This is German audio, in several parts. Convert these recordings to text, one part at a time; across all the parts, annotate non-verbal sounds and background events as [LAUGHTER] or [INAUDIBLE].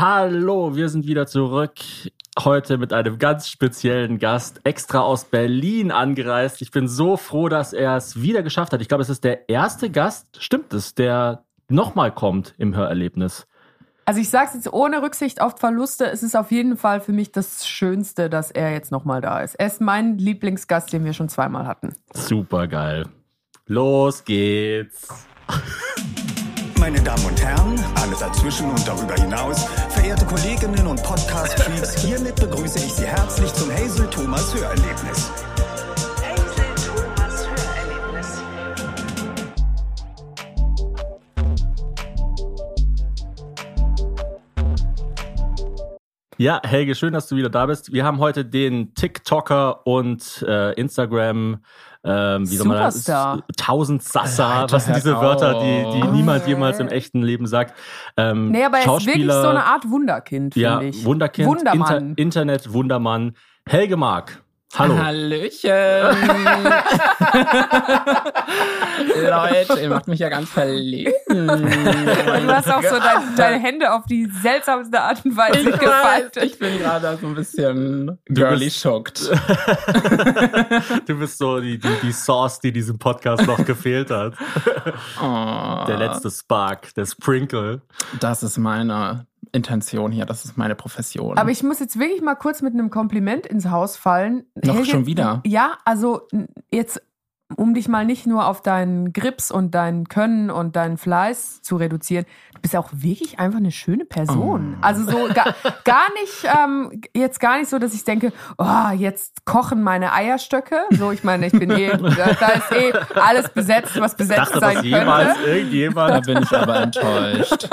Hallo, wir sind wieder zurück. Heute mit einem ganz speziellen Gast, extra aus Berlin angereist. Ich bin so froh, dass er es wieder geschafft hat. Ich glaube, es ist der erste Gast, stimmt es, der nochmal kommt im Hörerlebnis. Also ich sage es jetzt ohne Rücksicht auf Verluste, es ist auf jeden Fall für mich das Schönste, dass er jetzt nochmal da ist. Er ist mein Lieblingsgast, den wir schon zweimal hatten. Super geil. Los geht's. [LAUGHS] Meine Damen und Herren, alle dazwischen und darüber hinaus, verehrte Kolleginnen und Podcast-Freaks, [LAUGHS] hiermit begrüße ich Sie herzlich zum Hazel Thomas Hörerlebnis. Hazel Thomas Hörerlebnis. Ja, Helge, schön, dass du wieder da bist. Wir haben heute den TikToker und äh, Instagram, ähm, wie soll man das? Superstar. Tausend Sasser. Alter, Was sind diese Wörter, die, die niemand jemals im echten Leben sagt? Ähm, Nee, aber er ist wirklich so eine Art Wunderkind, finde ja, ich. Wunderkind, Wundermann. Inter Internet, Wundermann. Helge Mark. Hallo. Hallöchen. [LAUGHS] Leute, ihr macht mich ja ganz verlegen. Du hast auch so dein, deine Hände auf die seltsamste Art und Weise ich, gefaltet. ich bin gerade so ein bisschen girly schocked. [LAUGHS] Du bist so die, die, die Sauce, die diesem Podcast noch gefehlt hat. [LAUGHS] Oh, Der letzte Spark, der Sprinkle. Das ist meine Intention hier, das ist meine Profession. Aber ich muss jetzt wirklich mal kurz mit einem Kompliment ins Haus fallen. Noch schon wieder? Ja, also jetzt, um dich mal nicht nur auf deinen Grips und dein Können und deinen Fleiß zu reduzieren, du bist auch wirklich einfach eine schöne Person. Oh. Also so gar, gar nicht, ähm, jetzt gar nicht so, dass ich denke, oh, jetzt kochen meine Eierstöcke. So, ich meine, ich bin eh, [LAUGHS] da, da ist eh alles besetzt, was Ich besetzt dachte, sein dass jemals könnte. da irgendjemand. bin ich aber enttäuscht.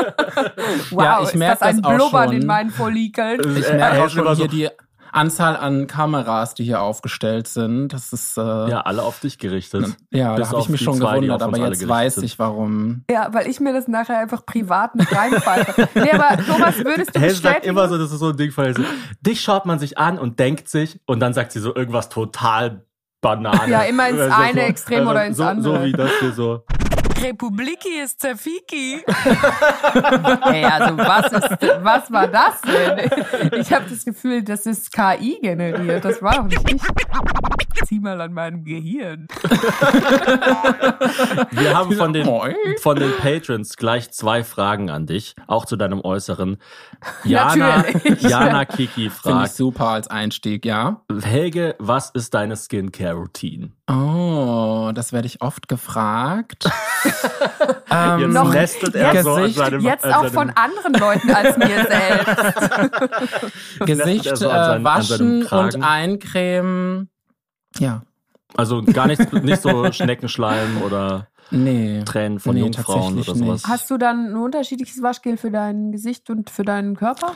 Wow, Ja, ich ist merk das ein das auch Blubbern schon. in meinen Follikeln? Ich Er merke auch schon hier die Anzahl an Kameras, die hier aufgestellt sind. Das ist, äh, ja, Ja, alle auf dich gerichtet. da Bis habe auf ich mich schon zwei, gewundert, aber jetzt weiß ich, warum. Ja, weil ich mir das nachher einfach privat nicht reinpfeife. nee, aber Thomas, würdest du Hazel sagt immer so, das ist so ein Ding von Hazel. Dich schaut man sich an und denkt sich und dann sagt sie so irgendwas total Banane. Ja, immer ins Also eine Extrem oder ins so, andere. So wie das hier so. Republiki ist Zafiki. [LAUGHS] Ey, also was ist, was war das denn? Ich habe das Gefühl, das ist KI generiert. Das war doch nicht ich. Zieh mal an meinem Gehirn. Wir haben von den, von den Patrons gleich zwei Fragen an dich, auch zu deinem Äußeren. Jana, Natürlich. Jana Kiki [LAUGHS] Finde ich fragt, super als Einstieg, ja. Helge, was ist deine Skincare-Routine? Oh, das werde ich oft gefragt. [LAUGHS] ähm, Jetzt Noch- nestet er so an Gesicht, seinem Jetzt an auch seinem, von anderen Leuten als mir selbst. [LAUGHS] Gesicht so äh, seinen- seinem waschen und eincremen. Ja, Also gar nichts, nicht so Schneckenschleim oder nee. Tränen von Nee, Jungfrauen oder sowas. nicht. Hast du dann ein unterschiedliches Waschgel für dein Gesicht und für deinen Körper?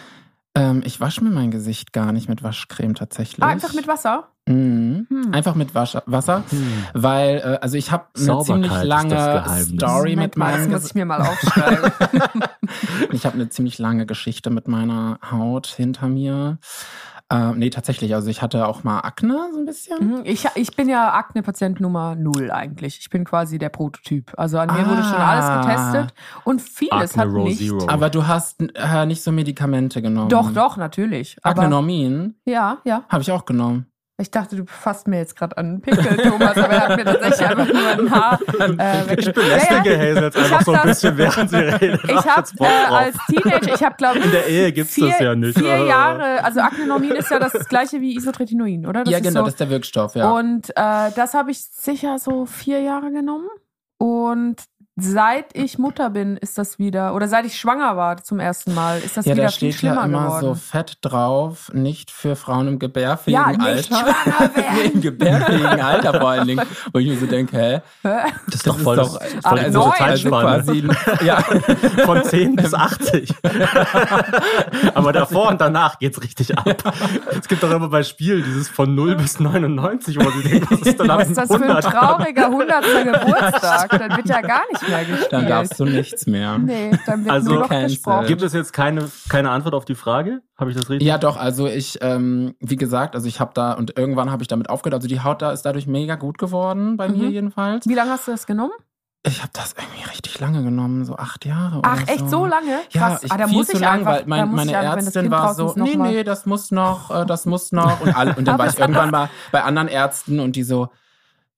Ähm, ich wasche mir mein Gesicht gar nicht mit Waschcreme tatsächlich. Ah, einfach mit Wasser? Mhm. Hm. Einfach mit Wasch Wasser, weil äh, also ich habe eine ziemlich lange. Story mit das meinem muss ich mir mal aufschreiben. [LAUGHS] Ich habe eine ziemlich lange Geschichte mit meiner Haut hinter mir. Ähm, nee, tatsächlich. Also ich hatte auch mal Akne so ein bisschen. Mhm, Ich, ich bin ja Akne-Patient Nummer null eigentlich. Ich bin quasi der Prototyp. Also an mir wurde schon Ah. alles getestet und vieles Acne hat Row nicht. Zero. Aber du hast äh, nicht so Medikamente genommen. Doch, doch, natürlich. Aber Aknenormin ja, ja. habe ich auch genommen. Ich dachte, du fasst mir jetzt gerade an einen Pickel, Thomas, aber er hat mir tatsächlich einfach nur ein Haar äh, ich belästige Ja, ja. Hazel jetzt Ich einfach so ein bisschen, während sie [LAUGHS] redet. Ich habe äh, als Teenager, ich habe glaube ich In der Ehe gibt's vier, das ja nicht. vier Äh. Jahre, also Acnenormin ist ja das gleiche wie Isotretinoin, oder? Das ja, ist genau, so, das ist der Wirkstoff, ja. Und äh, das habe ich sicher so vier Jahre genommen. Und seit ich Mutter bin, ist das wieder, oder seit ich schwanger war zum ersten Mal, ist das ja, wieder da viel steht ja schlimmer immer geworden. so fett drauf, nicht für Frauen im gebärfähigen Ja, nicht Alter. schwanger [LAUGHS] werden. Im gebärfähigen Alter vor allen Dingen. Wo ich mir so denke, hä? Das ist doch Das voll, ist das, doch- voll Ab die große Also Zeitspanne. [LAUGHS] ja. Von 10 bis 80. [LAUGHS] Aber davor und danach geht's richtig ab. Es gibt doch immer bei Spielen dieses von 0 bis 99, wo man sich denkt, was ist dann ab Was ist das für ein 100? trauriger 100. Geburtstag? Dann wird ja gar nicht mehr gespielt. Dann darfst du nichts mehr. Nee, dann wird Also nur noch gesprochen. Gibt es jetzt keine, keine Antwort auf die Frage? Habe ich das richtig? Ja, doch, also ich, ähm, wie gesagt, also ich habe da und irgendwann habe ich damit aufgehört. Also die Haut da ist dadurch mega gut geworden, bei mir Mhm. jedenfalls. Wie lange hast du das genommen? Ich habe das irgendwie richtig lange genommen, so acht Jahre. Ach, oder echt so. so lange? Ja, Krass. ich, ah, da viel muss zu ich lang, einfach, weil mein, meine ich einfach, wenn das Ärztin Kind war so, nee, nee, das muss noch, äh, das muss noch. Und, alle, und dann war ich irgendwann mal bei anderen Ärzten und die so,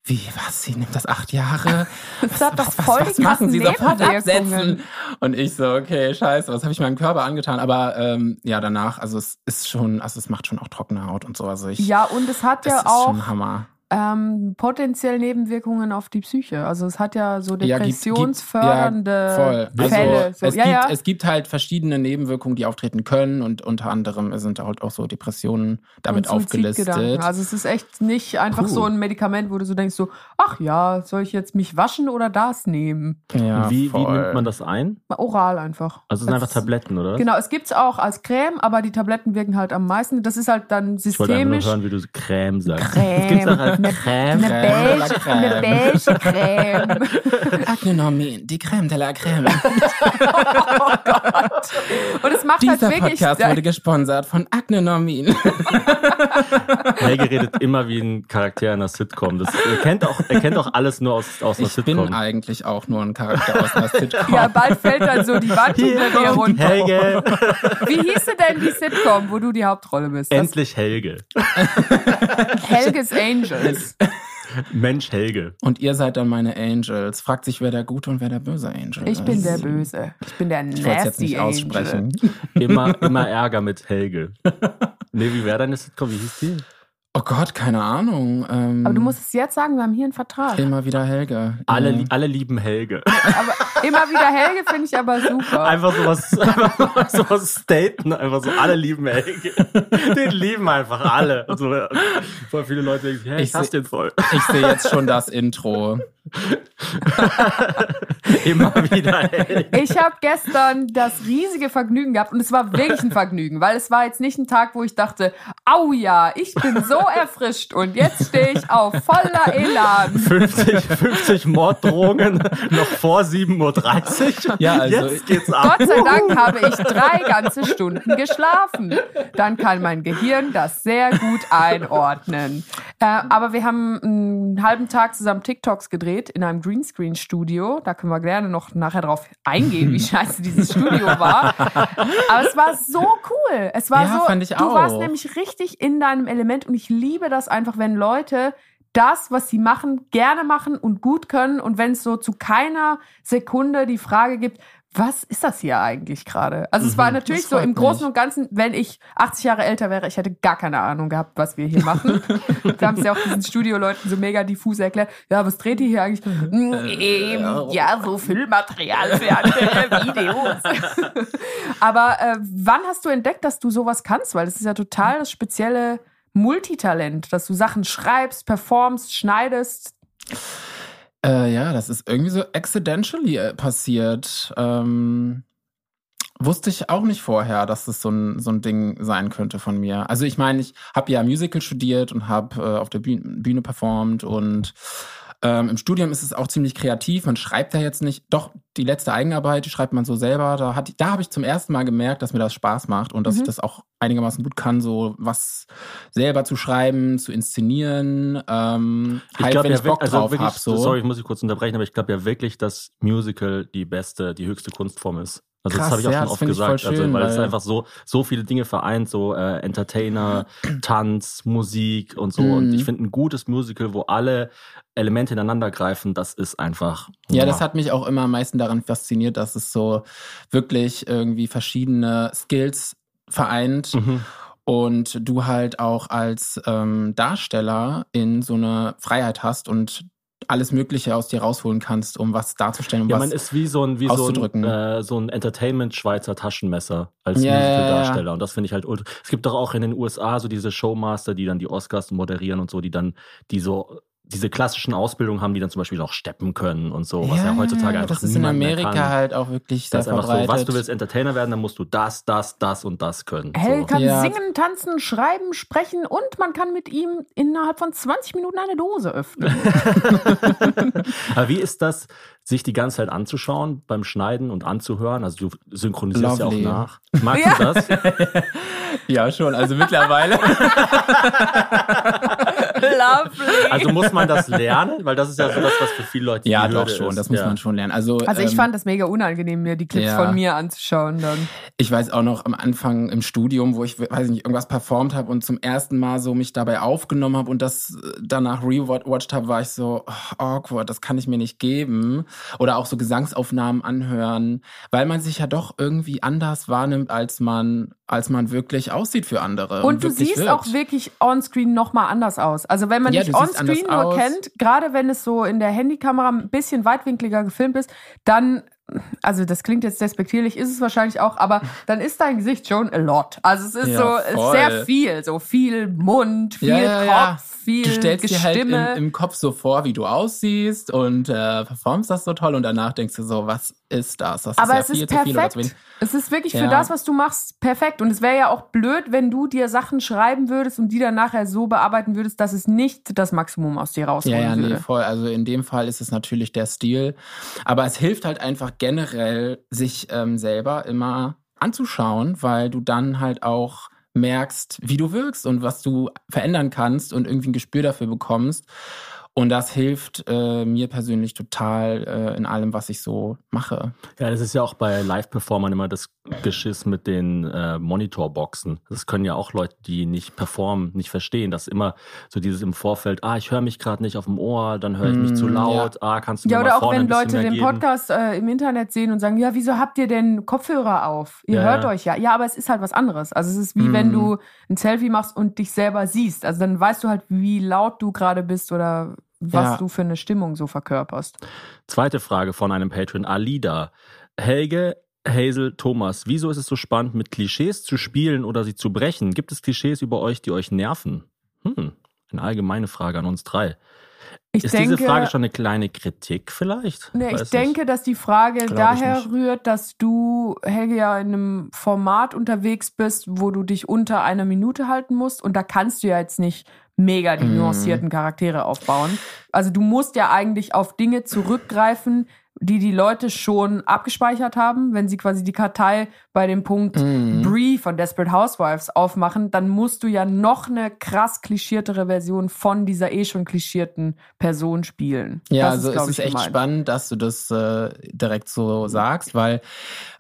wie, was, sie nimmt das acht Jahre? [LAUGHS] Das hat was, was, voll was die machen sie sofort absetzen? Und ich so, okay, scheiße, was habe ich meinem Körper angetan? Aber ähm, ja, danach, also es ist schon, also es macht schon auch trockene Haut und so. Also ich, Ja, und es hat ja ist auch schon Hammer. Ähm, potenziell Nebenwirkungen auf die Psyche. Also es hat ja so Ja, gibt- gibt- depressionsfördernde ja, voll. Fälle. Also, so, es, ja, gibt, ja. es gibt halt verschiedene Nebenwirkungen, die auftreten können und unter anderem sind halt auch so Depressionen damit aufgelistet. Also es ist echt nicht einfach Puh. so ein Medikament, wo du so denkst so, ach ja, soll ich jetzt mich waschen oder das nehmen? ja, wie, wie nimmt man das ein? Oral einfach. Also es sind einfach Tabletten, oder? Genau, es gibt's auch als Creme, aber die Tabletten wirken halt am meisten. Das ist halt dann Ich wollte einfach nur systemisch. hören, wie du so Creme sagst. Creme. Eine- Creme? Eine Crème de la beige, Crème. eine beige Creme. [LAUGHS] Aknenormin, die Creme de la Creme. [LAUGHS] Und es macht Dieser halt wirklich. Podcast wurde gesponsert von Aknenormin. [LAUGHS] Helge redet immer wie ein Charakter in einer Sitcom. Das, er, kennt auch, er kennt auch alles nur aus, aus einer Ich bin Sitcom. eigentlich auch nur ein Charakter aus einer Sitcom. ja, bald fällt dann so die Wand unter dir runter. Helge. Wie hieße denn die Sitcom, wo du die Hauptrolle bist? Das Endlich Helge. Helges Angels. [LAUGHS] Mensch Helge. Und ihr seid dann meine Angels. Fragt sich, wer der gute und wer der böse Angel Ich ist. bin der Böse. Ich bin der Ich wollte es jetzt Nasty nicht Angel. aussprechen. Immer, immer Ärger mit Helge. [LAUGHS] Nee, wie wäre deine Sitcom? Wie hieß die? Oh Gott, keine Ahnung. Ähm, Aber du musst es jetzt sagen, wir haben hier einen Vertrag. immer wieder Helge. Alle, Ja. alle lieben Helge. [LAUGHS] Aber immer wieder Helge finde ich aber super. Einfach sowas, [LAUGHS] einfach sowas staten, einfach so, alle lieben Helge. [LAUGHS] Den lieben einfach alle. Und so, voll viele Leute denken, hey, ich, Ich hasse den voll. Ich sehe jetzt schon das Intro. Immer wieder Helge. Ich habe gestern das riesige Vergnügen gehabt und es war wirklich ein Vergnügen, weil es war jetzt nicht ein Tag, wo ich dachte, au ja, ich bin so erfrischt und jetzt stehe ich auf voller Elan. 50, 50 Morddrohungen noch vor 7.30 Uhr. Ja, also- Jetzt geht's ab. Gott sei Dank habe ich drei ganze Stunden geschlafen. Dann kann mein Gehirn das sehr gut einordnen. Äh, aber wir haben einen halben Tag zusammen TikToks gedreht in einem Greenscreen-Studio. Da können wir gerne noch nachher drauf eingehen, wie [LAUGHS] scheiße dieses Studio war. Aber es war so cool. Es war Ja, so, fand ich du auch. warst nämlich richtig in deinem Element und ich liebe das einfach, wenn Leute das, was sie machen, gerne machen und gut können und wenn es so zu keiner Sekunde die Frage gibt, was ist das hier eigentlich gerade? Also es war natürlich das so im Großen und Ganzen, wenn ich 80 Jahre älter wäre, ich hätte gar keine Ahnung gehabt, was wir hier machen. [LAUGHS] wir haben es ja auch diesen Studioleuten so mega diffus erklärt. Ja, was dreht ihr hier eigentlich? Ähm, ja, so Füllmaterial für andere [LAUGHS] Videos. Aber äh, wann hast du entdeckt, dass du sowas kannst? Weil das ist ja total das spezielle Multitalent, dass du Sachen schreibst, performst, schneidest. Äh, ja, das ist irgendwie so accidentally äh, passiert. Ähm, wusste ich auch nicht vorher, dass das so ein, so ein Ding sein könnte von mir. Also ich meine, ich habe ja Musical studiert und habe äh, auf der Bühne, Bühne performt und ähm, im Studium ist es auch ziemlich kreativ. Man schreibt ja jetzt nicht, doch die letzte Eigenarbeit, die schreibt man so selber. Da, hat, da habe ich zum ersten Mal gemerkt, dass mir das Spaß macht und dass Mhm. ich das auch einigermaßen gut kann, so was selber zu schreiben, zu inszenieren. Ähm, Ich halt, glaube wenn ja ich Bock wirklich, also drauf habe. So. sorry, ich muss dich kurz unterbrechen, aber ich glaube ja wirklich, dass Musical die beste, die höchste Kunstform ist. Also Krass, das habe ich auch ja, schon oft gesagt, also, schön, weil es weil- einfach so so viele Dinge vereint, so äh, Entertainer, [CLEARS THROAT] Tanz, Musik und so. Mhm. Und ich finde ein gutes Musical, wo alle Elemente ineinander greifen, das ist einfach. Ja, wow. das hat mich auch immer am meisten daran fasziniert, dass es so wirklich irgendwie verschiedene Skills vereint Mhm. und du halt auch als ähm, Darsteller in so eine Freiheit hast und alles Mögliche aus dir rausholen kannst, um was darzustellen, um Ja, was man ist wie so ein, wie so ein, auszudrücken. äh, so ein Entertainment-Schweizer Taschenmesser als ja. Musical-Darsteller. Und das finde ich halt ultra. Es gibt doch auch in den USA so diese Showmaster, die dann die Oscars moderieren und so, die dann, die so diese klassischen Ausbildungen haben, die dann zum Beispiel auch steppen können und so, was ja, heutzutage einfach das ist in niemand mehr Amerika kann. halt auch wirklich sehr Das ist einfach so, verbreitet. was du willst Entertainer werden, dann musst du das, das, das und das können. Helge So. kann Ja. singen, tanzen, schreiben, sprechen und man kann mit ihm innerhalb von 20 Minuten eine Dose öffnen. [LAUGHS] Aber wie ist das, sich die ganze Zeit anzuschauen beim Schneiden und anzuhören? Also du synchronisierst Lovely. ja auch nach. Magst Ja. du das? [LAUGHS] ja, schon. Also mittlerweile. [LAUGHS] Lovely. Also muss man das lernen, weil das ist ja so das, was für viele Leute Ja, die doch schon, ist. das muss ja. man schon lernen. Also, Also ich ähm, fand das mega unangenehm, mir die Clips ja. von mir anzuschauen dann. Ich weiß auch noch am Anfang im Studium, wo ich, weiß ich nicht, irgendwas performt habe und zum ersten Mal so mich dabei aufgenommen habe und das äh, danach rewatcht habe, war ich so oh, awkward, das kann ich mir nicht geben. Oder auch so Gesangsaufnahmen anhören, weil man sich ja doch irgendwie anders wahrnimmt, als man, als man wirklich aussieht für andere. Und du wirklich siehst wirkt. auch wirklich onscreen nochmal anders aus. Also wenn man Ja, dich du onscreen nur aus. kennt, gerade wenn es so in der Handykamera ein bisschen weitwinkliger gefilmt ist, dann, also das klingt jetzt despektierlich, ist es wahrscheinlich auch, aber [LAUGHS] dann ist dein Gesicht schon a lot. Also es ist Ja, so voll. sehr viel, so viel Mund, viel Ja, ja, ja. Kopf, viel Du stellst dir halt im, im Kopf so vor, wie du aussiehst und äh, performst das so toll und danach denkst du so, was ist das? Das aber ist es ja viel ist perfekt. Es ist wirklich für Ja. das, was du machst, perfekt. Und es wäre ja auch blöd, wenn du dir Sachen schreiben würdest und die dann nachher so bearbeiten würdest, dass es nicht das Maximum aus dir Ja, rausholen ja, nee, würde. voll. Also in dem Fall ist es natürlich der Stil. Aber es hilft halt einfach generell, sich ähm, selber immer anzuschauen, weil du dann halt auch merkst, wie du wirkst und was du verändern kannst und irgendwie ein Gespür dafür bekommst. Und das hilft äh, mir persönlich total äh, in allem, was ich so mache. Ja, das ist ja auch bei Live-Performern immer das Geschiss mit den äh, Monitorboxen. Das können ja auch Leute, die nicht performen, nicht verstehen. Das ist immer so dieses im Vorfeld, ah, ich höre mich gerade nicht auf dem Ohr, dann höre ich mich Mm, zu laut, ah, kannst du Ja, mir oder mal auch vorne wenn Leute den geben? Podcast äh, im Internet sehen und sagen, ja, wieso habt ihr denn Kopfhörer auf? Ihr Ja, hört ja. euch ja. Ja, aber es ist halt was anderes. Also es ist wie wenn Mhm. du ein Selfie machst und dich selber siehst. Also dann weißt du halt, wie laut du gerade bist oder was Ja. du für eine Stimmung so verkörperst. Zweite Frage von einem Patron, Alida. Helge, Hazel, Thomas, wieso ist es so spannend, mit Klischees zu spielen oder sie zu brechen? Gibt es Klischees über euch, die euch nerven? Hm, eine allgemeine Frage an uns drei. Ich ist denke, diese Frage schon eine kleine Kritik vielleicht? Nee, ich Weiß nicht. denke, dass die Frage Glaub daher rührt, dass du, Helge, ja in einem Format unterwegs bist, wo du dich unter einer Minute halten musst. Und da kannst du ja jetzt nicht mega die Mhm. nuancierten Charaktere aufbauen. Also du musst ja eigentlich auf Dinge zurückgreifen, die die Leute schon abgespeichert haben. Wenn sie quasi die Kartei bei dem Punkt Mhm. Brie von Desperate Housewives aufmachen, dann musst du ja noch eine krass klischiertere Version von dieser eh schon klischierten Person spielen. Ja, Das also glaub es ist echt gemeint. spannend, dass du das äh, direkt so sagst, weil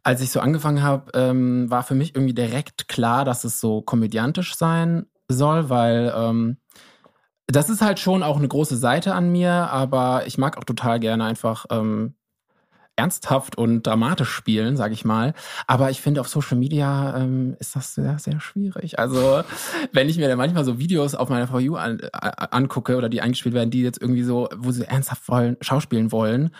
als ich so angefangen habe, ähm, war für mich irgendwie direkt klar, dass es so komödiantisch sein soll, weil ähm, das ist halt schon auch eine große Seite an mir, aber ich mag auch total gerne einfach ähm, ernsthaft und dramatisch spielen, sage ich mal. Aber ich finde, auf Social Media ähm, ist das sehr, sehr schwierig. Also, wenn ich mir dann manchmal so Videos auf meiner For You an, äh, angucke oder die eingespielt werden, die jetzt irgendwie so, wo sie ernsthaft wollen, schauspielen wollen,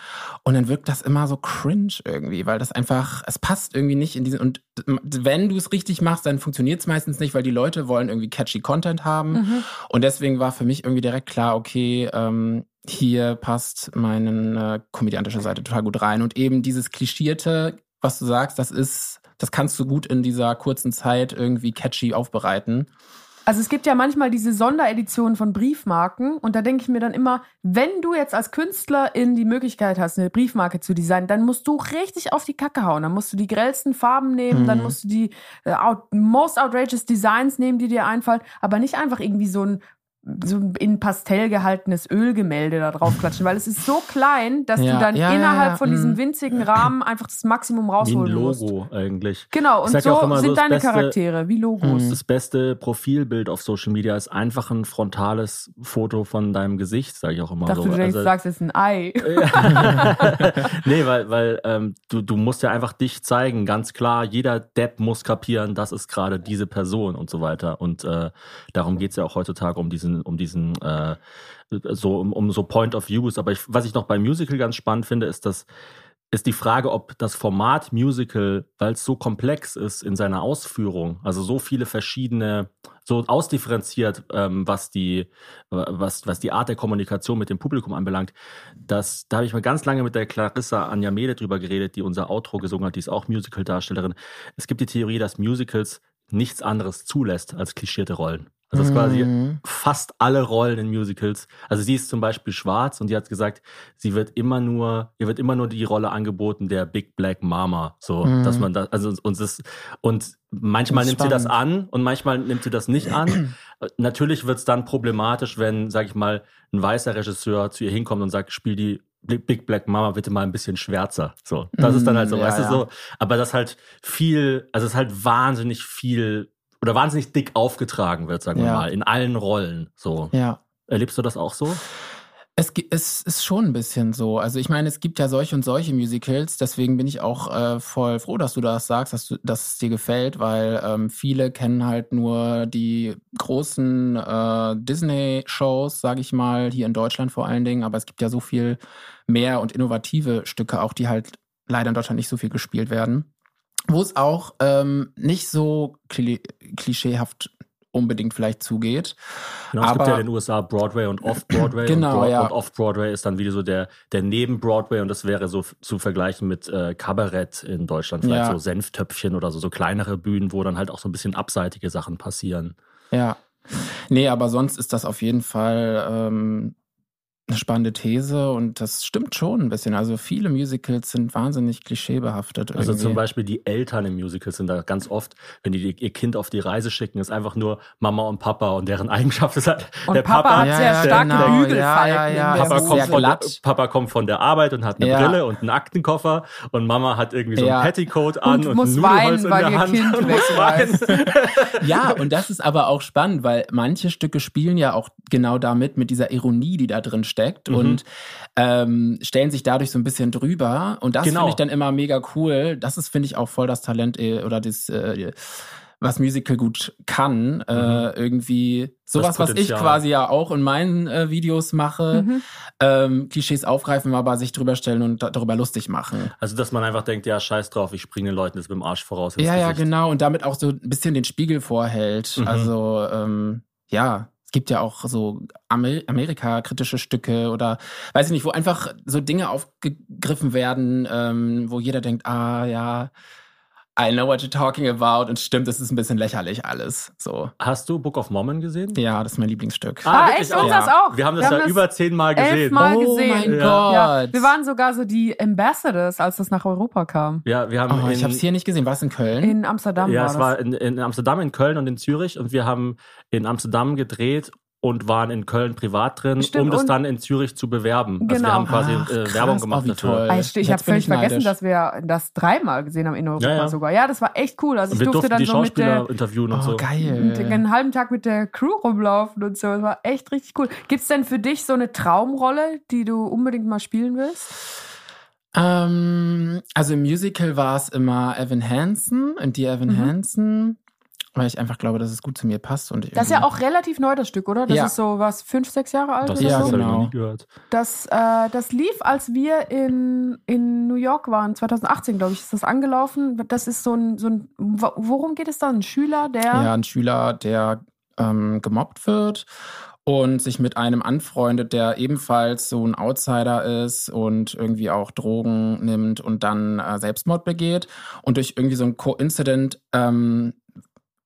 und dann wirkt das immer so cringe irgendwie, weil das einfach, es passt irgendwie nicht in diesen, und wenn du es richtig machst, dann funktioniert es meistens nicht, weil die Leute wollen irgendwie catchy Content haben. Mhm. Und deswegen war für mich irgendwie direkt klar, okay, ähm, hier passt meine äh, komödiantische Seite total gut rein. Und eben dieses Klischierte, was du sagst, das ist, das kannst du gut in dieser kurzen Zeit irgendwie catchy aufbereiten. Also es gibt ja manchmal diese Sondereditionen von Briefmarken und da denke ich mir dann immer, wenn du jetzt als Künstlerin die Möglichkeit hast, eine Briefmarke zu designen, dann musst du richtig auf die Kacke hauen. Dann musst du die grellsten Farben nehmen, Mhm. dann musst du die äh, most outrageous Designs nehmen, die dir einfallen, aber nicht einfach irgendwie so ein so in Pastell gehaltenes Ölgemälde da drauf klatschen, weil es ist so klein, dass Ja, du dann ja, innerhalb ja, von diesem mm. winzigen Rahmen einfach das Maximum Wie ein rausholen musst. Logo eigentlich. Genau, und so immer, so sind das deine Beste- Charaktere wie Logos. Mhm. Das beste Profilbild auf Social Media ist einfach ein frontales Foto von deinem Gesicht, sage ich auch immer dachte, so. du denkst, Also- sagst jetzt ein Ei. [LAUGHS] nee, weil, weil ähm, du, du musst ja einfach dich zeigen, ganz klar. Jeder Depp muss kapieren, das ist gerade diese Person und so weiter. Und äh, darum geht's ja auch heutzutage um diesen, um diesen, äh, so, um, um so Point of Views. Aber ich, was ich noch beim Musical ganz spannend finde, ist, dass ist die Frage, ob das Format Musical, weil es so komplex ist in seiner Ausführung, also so viele verschiedene, so ausdifferenziert, ähm, was die, was, was die Art der Kommunikation mit dem Publikum anbelangt, dass, da habe ich mal ganz lange mit der Clarissa Anja Mede drüber geredet, die unser Outro gesungen hat, die ist auch Musical-Darstellerin. Es gibt die Theorie, dass Musicals nichts anderes zulässt als klischierte Rollen. Also es ist quasi Mhm. fast alle Rollen in Musicals. Also sie ist zum Beispiel schwarz und die hat gesagt, sie wird immer nur, ihr wird immer nur die Rolle angeboten der Big Black Mama. So, Mhm. dass man da, also uns ist, und manchmal Das ist nimmt sie das spannend. an und manchmal nimmt sie das nicht an. [CLEARS THROAT] Natürlich wird es dann problematisch, wenn, sag ich mal, ein weißer Regisseur zu ihr hinkommt und sagt, spiel die Big Black Mama bitte mal ein bisschen schwärzer. So, das ist dann halt so, Mm, ja, weißt du ja. so. Aber das halt viel, also es halt wahnsinnig viel oder wahnsinnig dick aufgetragen wird, sagen wir Ja. mal, in allen Rollen. So, Ja. erlebst du das auch so? Es, es ist schon ein bisschen so. Also ich meine, es gibt ja solche und solche Musicals, deswegen bin ich auch äh, voll froh, dass du das sagst, dass, du, dass es dir gefällt, weil ähm, viele kennen halt nur die großen äh, Disney-Shows, sage ich mal, hier in Deutschland vor allen Dingen, aber es gibt ja so viel mehr und innovative Stücke auch, die halt leider in Deutschland nicht so viel gespielt werden. Wo es auch ähm, nicht so kli klischeehaft unbedingt vielleicht zugeht. Genau, es gibt Aber- ja in den USA Broadway und Off-Broadway. Genau, und, Broad- ja. und Off-Broadway ist dann wieder so der, der Neben-Broadway und das wäre so zu vergleichen mit äh, Kabarett in Deutschland. Vielleicht Ja. so Senftöpfchen oder so, so kleinere Bühnen, wo dann halt auch so ein bisschen abseitige Sachen passieren. Ja. Nee, aber sonst ist das auf jeden Fall ähm, eine spannende These und das stimmt schon ein bisschen. Also viele Musicals sind wahnsinnig klischeebehaftet. Also irgendwie. zum Beispiel die Eltern im Musical sind da ganz oft, wenn die ihr Kind auf die Reise schicken, ist einfach nur Mama und Papa und deren Eigenschaft ist halt Und der Papa, Papa. hat Ja, sehr ja, starke genau. Bügelfalten. Ja, ja, Papa kommt, sehr von der. Papa kommt von der Arbeit und hat eine Ja. Brille und einen Aktenkoffer und Mama hat irgendwie so Ja. ein Petticoat an Und und, muss ein Nudelholz weinen, in weil der ihr Hand Kind [LAUGHS] und muss weinen. [LAUGHS] [LAUGHS] Ja, und das ist aber auch spannend, weil manche Stücke spielen ja auch genau damit, mit dieser Ironie, die da drin steckt Mhm. und ähm, stellen sich dadurch so ein bisschen drüber. Und das Genau. finde ich dann immer mega cool. Das ist, finde ich, auch voll das Talent äh, oder das, äh, was Musical gut kann. Äh, irgendwie sowas, was ich Mhm. Quasi ja auch in meinen äh, Videos mache. Mhm. Ähm, Klischees aufgreifen, aber sich drüber stellen und da, darüber lustig machen. Also, dass man einfach denkt, ja, scheiß drauf, ich springe den Leuten jetzt mit dem Arsch voraus. Ja, ja, Gesicht. genau. Und damit auch so ein bisschen den Spiegel vorhält. Mhm. Also, ähm, ja, gibt ja auch so Amer Amerika-kritische Stücke oder weiß ich nicht, wo einfach so Dinge aufgegriffen werden, ähm, wo jeder denkt, ah ja, I know what you're talking about. Und stimmt, es ist ein bisschen lächerlich alles. So. Hast du Book of Mormon gesehen? Ja, das ist mein Lieblingsstück. Ah, wirklich echt? Unseres Ja. auch. Wir haben das ja über zehnmal gesehen. elfmal Oh gesehen. mein Ja. Gott. Wir waren sogar so die Ambassadors, als das nach Europa kam. Ja, wir haben Oh, in, ich habe es hier nicht gesehen. War es in Köln? In Amsterdam ja, war es das. war in, in Amsterdam, in Köln und in Zürich und wir haben in Amsterdam gedreht und waren in Köln privat drin, Stimmt, um das und- dann in Zürich zu bewerben. Also Genau. wir haben quasi Ach, äh, krass, Werbung gemacht dafür. toll. Ah, ich habe völlig ich vergessen, neidisch. dass wir das dreimal gesehen haben in Europa Ja, ja. sogar. Ja, das war echt cool. Also Und ich wir durfte dann die so mit Schauspieler der, interviewen und Oh, so. mit geil. einen halben Tag mit der Crew rumlaufen und so. Das war echt richtig cool. Gibt's denn für dich so eine Traumrolle, die du unbedingt mal spielen willst? Ähm, also im Musical war es immer Evan Hansen und die Evan Mhm. Hansen, weil ich einfach glaube, dass es gut zu mir passt. Und Das ist ja auch relativ neu, das Stück, oder? Das Ja. ist so was, fünf, sechs Jahre alt Das, oder Ja, so? habe ich genau. nie gehört. Das, äh, das lief, als wir in, in New York waren, 2018, glaube ich, ist das angelaufen. Das ist so ein, so ein, wo- worum geht es da? Ein Schüler, der. ja ein Schüler, der ähm, gemobbt wird und sich mit einem anfreundet, der ebenfalls so ein Outsider ist und irgendwie auch Drogen nimmt und dann äh, Selbstmord begeht und durch irgendwie so ein Coincident ähm,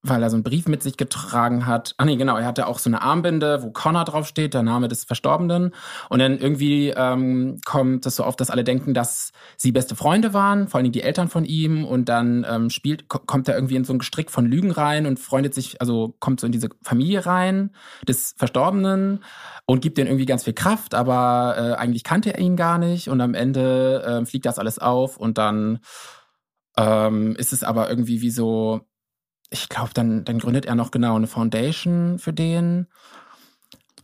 weil er so einen Brief mit sich getragen hat. Ah nee, genau, er hatte auch so eine Armbinde, wo Connor draufsteht, der Name des Verstorbenen. Und dann irgendwie ähm, kommt es so auf, dass alle denken, dass sie beste Freunde waren, vor allem die Eltern von ihm. Und dann ähm, spielt, ko- kommt er irgendwie in so ein Gestrick von Lügen rein und freundet sich, also kommt so in diese Familie rein des Verstorbenen und gibt denen irgendwie ganz viel Kraft, aber äh, eigentlich kannte er ihn gar nicht. Und am Ende äh, fliegt das alles auf und dann ähm, ist es aber irgendwie wie so, ich glaube, dann, dann gründet er noch genau eine Foundation für den.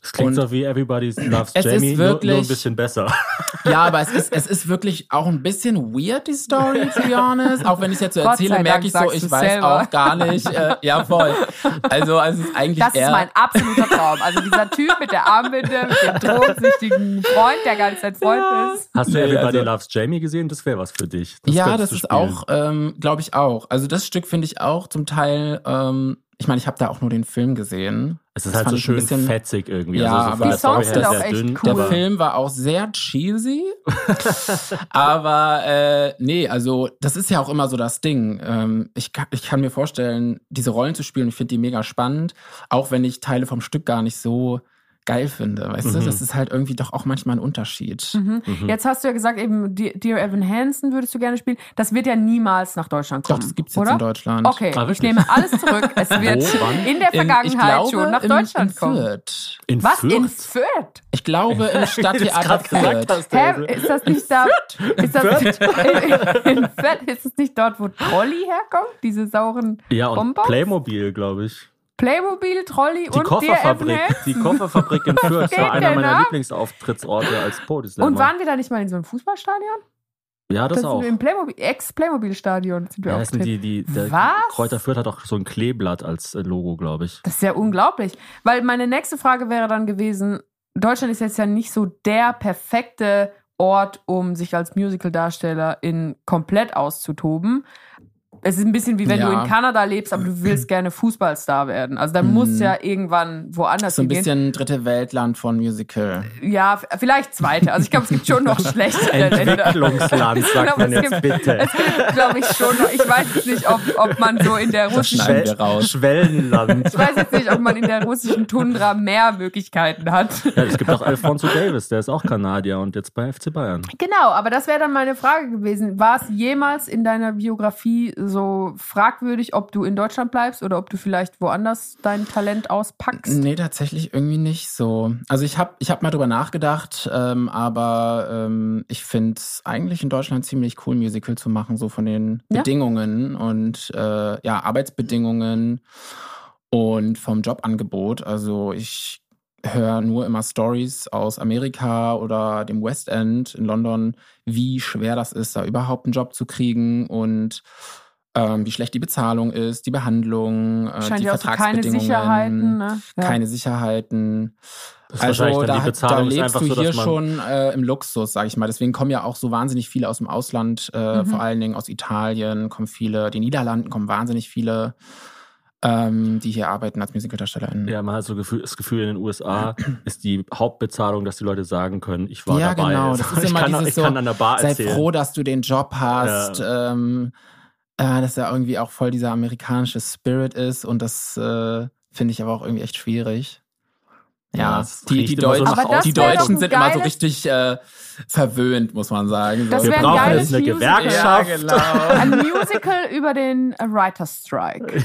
Es klingt Und- so wie Everybody [CLEARS THROAT] Loves Es ist Jamie, nur, nur ein wirklich- bisschen besser. [LAUGHS] Ja, aber es ist, es ist wirklich auch ein bisschen weird, die Story, to be honest. Auch wenn ich es jetzt so [LAUGHS] erzähle, merke ich so, ich weiß selber. auch gar nicht. Äh, [LAUGHS] ja, voll. Also, es ist eigentlich Das eher... ist mein absoluter Traum. Also dieser Typ mit der Armbinde, mit dem drogensüchtigen Freund, der gar nicht sein Freund ist. Hast du Nee, Everybody also- Loves Jamie gesehen? Das wäre was für dich. ja, könntest das ist spielen. auch, ähm, glaube ich auch. Also das Stück finde ich auch zum Teil, ähm, ich meine, ich habe da auch nur den Film gesehen. Es ist das halt so schön bisschen- fetzig irgendwie. Ja, also so aber- von der Die Songs sind auch echt dünn, cool. Der Film war auch sehr cheesy. [LAUGHS] Aber äh, nee, also das ist ja auch immer so das Ding. Ähm, ich, kann, ich kann mir vorstellen, diese Rollen zu spielen, ich finde die mega spannend. Auch wenn ich Teile vom Stück gar nicht so geil finde. Weißt du, Mhm. das ist halt irgendwie doch auch manchmal ein Unterschied. Mhm. Mhm. Jetzt hast du ja gesagt, eben De- Dear Evan Hansen würdest du gerne spielen. Das wird ja niemals nach Deutschland Doch, kommen. das gibt's jetzt oder? in Deutschland. Okay, Ah, ich nehme alles zurück. Es wird Wo, in der In, Vergangenheit glaube, schon nach in, Deutschland in kommen. Fürth. In Was? In Fürth? Fürth? Ich glaube im [LAUGHS] Stadttheater Fürth. hast, Hä? Ist das nicht da? Ist das in, [LAUGHS] in Fürth? Ist es nicht dort, wo Trolli herkommt? Diese sauren Ja, und Bonbons? Playmobil, glaube ich. Playmobil, Trolli Die und Kofferfabrik, Evan die? Kofferfabrik in Fürth war einer meiner? Lieblingsauftrittsorte als Podeslammer. Und waren wir da nicht mal in so einem Fußballstadion? Ja, das, sind auch. Im Playmobil, Ex-Playmobil-Stadion sind wir Ja, das sind aufgetreten. die, die, Was? Kräuter Fürth hat auch so ein Kleeblatt als äh, Logo, glaube ich. Das ist ja unglaublich. Weil meine nächste Frage wäre dann gewesen, Deutschland ist jetzt ja nicht so der perfekte Ort, um sich als Musical-Darsteller in komplett auszutoben. Es ist ein bisschen wie wenn Ja. du in Kanada lebst, aber du willst gerne Fußballstar werden. Also dann muss Mhm. ja irgendwann woanders So ein hingehen. bisschen dritte Weltland von Musical. Ja, vielleicht zweite. Also ich glaube, es gibt schon noch [LAUGHS] schlechtere Länder. Entwicklungsland, sagt Genau, man es jetzt gibt- bitte. Es gibt, glaube ich, schon noch. Ich weiß jetzt nicht, ob, ob man so in der russischen. Schwellenland. Ich weiß jetzt nicht, ob man in der russischen Tundra mehr Möglichkeiten hat. Ja, es gibt auch Alfonso Davis, der ist auch Kanadier und jetzt bei FC Bayern. Genau, aber das wäre dann meine Frage gewesen. War es jemals in deiner Biografie so fragwürdig, ob du in Deutschland bleibst oder ob du vielleicht woanders dein Talent auspackst? Nee, tatsächlich irgendwie nicht so. Also ich habe ich hab mal drüber nachgedacht, ähm, aber ähm, ich finde es eigentlich in Deutschland ziemlich cool, Musical zu machen, so von den Ja? Bedingungen und äh, ja, Arbeitsbedingungen und vom Jobangebot. Also ich höre nur immer Stories aus Amerika oder dem West End in London, wie schwer das ist, da überhaupt einen Job zu kriegen und ähm, wie schlecht die Bezahlung ist, die Behandlung, äh, Scheint die ja auch so keine Vertragsbedingungen Sicherheiten. Ne? Ja. keine Sicherheiten. Das ist wahrscheinlich dann die Also da, Bezahlung da lebst du so, hier schon äh, im Luxus, sag ich mal. Deswegen kommen ja auch so wahnsinnig viele aus dem Ausland, äh, Mhm. vor allen Dingen aus Italien kommen viele, die Niederlanden kommen wahnsinnig viele, ähm, die hier arbeiten als Musicaldarstellerinnen. Ja, man hat so Gefühl, das Gefühl, in den USA [CLEARS THROAT] ist die Hauptbezahlung, dass die Leute sagen können, ich war Ja, dabei. genau. [LAUGHS] Das ist ich, immer kann, dieses ich so, kann an der Bar Sei erzählen. froh, dass du den Job hast. Ähm, äh, dass er irgendwie auch voll dieser amerikanische Spirit ist und das äh, finde ich aber auch irgendwie echt schwierig. Ja, Ja, die, die, immer so die Deutschen sind immer so richtig äh, verwöhnt, muss man sagen. Das so. Wir brauchen geiles jetzt eine Musical. Gewerkschaft. Ja, genau. [LAUGHS] Ein Musical über den Writer's Strike. [LAUGHS]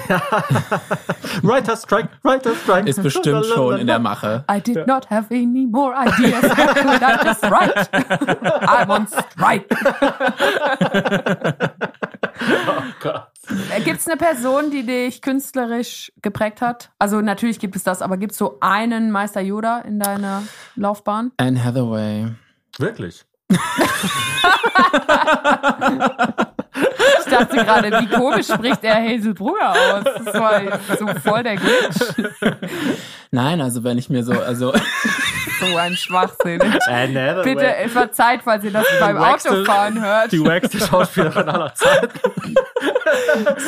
Writer Strike, Writer Strike. Ist bestimmt schon in der Mache. I did not have any more ideas. Could I just write? I'm on strike. [LAUGHS] [LAUGHS] Oh Gott. Gibt es eine Person, die dich künstlerisch geprägt hat? Also natürlich gibt es das, aber gibt es so einen Meister Yoda in deiner Laufbahn? Anne Hathaway. Wirklich? [LAUGHS] [LAUGHS] Ich dachte gerade, wie komisch spricht er Hazel Brugger aus? Das war so voll der Glitch. Nein, also wenn ich mir so, also [LAUGHS] So ein Schwachsinn. Anne Hathaway. Bitte äh, verzeiht, falls ihr das beim Autofahren hört. Die wackste Schauspielerin aller Zeiten.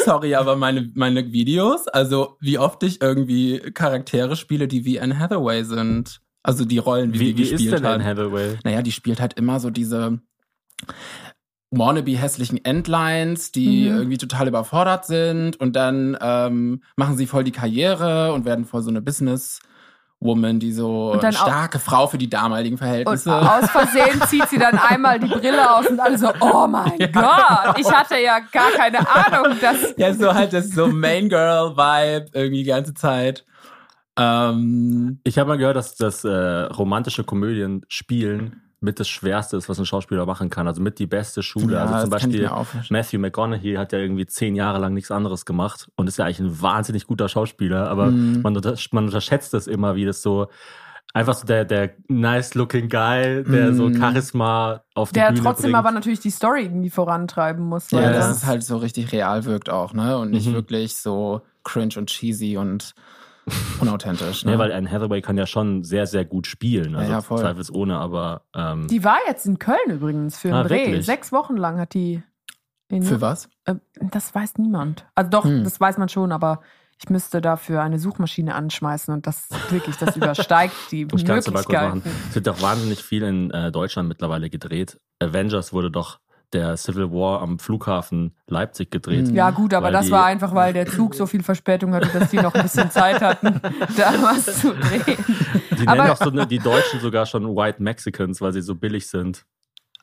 sorry, aber meine, meine Videos, also wie oft ich irgendwie Charaktere spiele, die wie Anne Hathaway sind. Also die Rollen, wie, Wie, sie wie ist gespielt denn hat. Anne Hathaway? Naja, die spielt halt immer so diese wannabe hässlichen Endlines, die Mhm. irgendwie total überfordert sind und dann ähm, machen sie voll die Karriere und werden voll so eine Businesswoman, die so Und eine starke Frau für die damaligen Und Verhältnisse. aus Versehen [LAUGHS] zieht sie dann einmal die Brille aus und alle so, oh mein Gott, ich hatte ja gar keine Ahnung, dass... ja, so halt das so Main Girl Vibe irgendwie die ganze Zeit. Ähm, Ich habe mal gehört, dass das äh, romantische Komödien spielen mit das Schwerste ist, was ein Schauspieler machen kann. Also mit die beste Schule. Ja, also zum Beispiel. Matthew McConaughey hat ja irgendwie zehn Jahre lang nichts anderes gemacht und ist ja eigentlich ein wahnsinnig guter Schauspieler, aber Mhm. man, man unterschätzt das immer, wie das so einfach so der, der nice-looking Guy, der so Mhm. Charisma auf die Der Bühne trotzdem bringt. aber natürlich die Story irgendwie vorantreiben muss. ja, weil dass Ja. es halt so richtig real wirkt auch, ne? Und nicht Mhm. wirklich so cringe und cheesy und unauthentisch. Ne? Nee, weil Anne Hathaway kann ja schon sehr, sehr gut spielen. Also ja, voll. zweifelsohne, aber ähm, Die war jetzt in Köln übrigens für einen Ah, Dreh. wirklich? Sechs Wochen lang hat die... In, Für was? Äh, das weiß niemand. Also doch, Hm. das weiß man schon, aber ich müsste dafür eine Suchmaschine anschmeißen und das wirklich, das [LAUGHS] übersteigt die ich kann es mal kurz machen. Möglichkeiten. Es wird doch wahnsinnig viel in äh, Deutschland mittlerweile gedreht. Avengers wurde doch der Civil War am Flughafen Leipzig gedreht. Mhm. Ja gut, aber das die- war einfach, weil der Zug so viel Verspätung hatte, dass die noch ein bisschen Zeit hatten, [LAUGHS] da was zu drehen. Die Aber- nennen auch so, ne- die Deutschen sogar schon White Mexicans, weil sie so billig sind.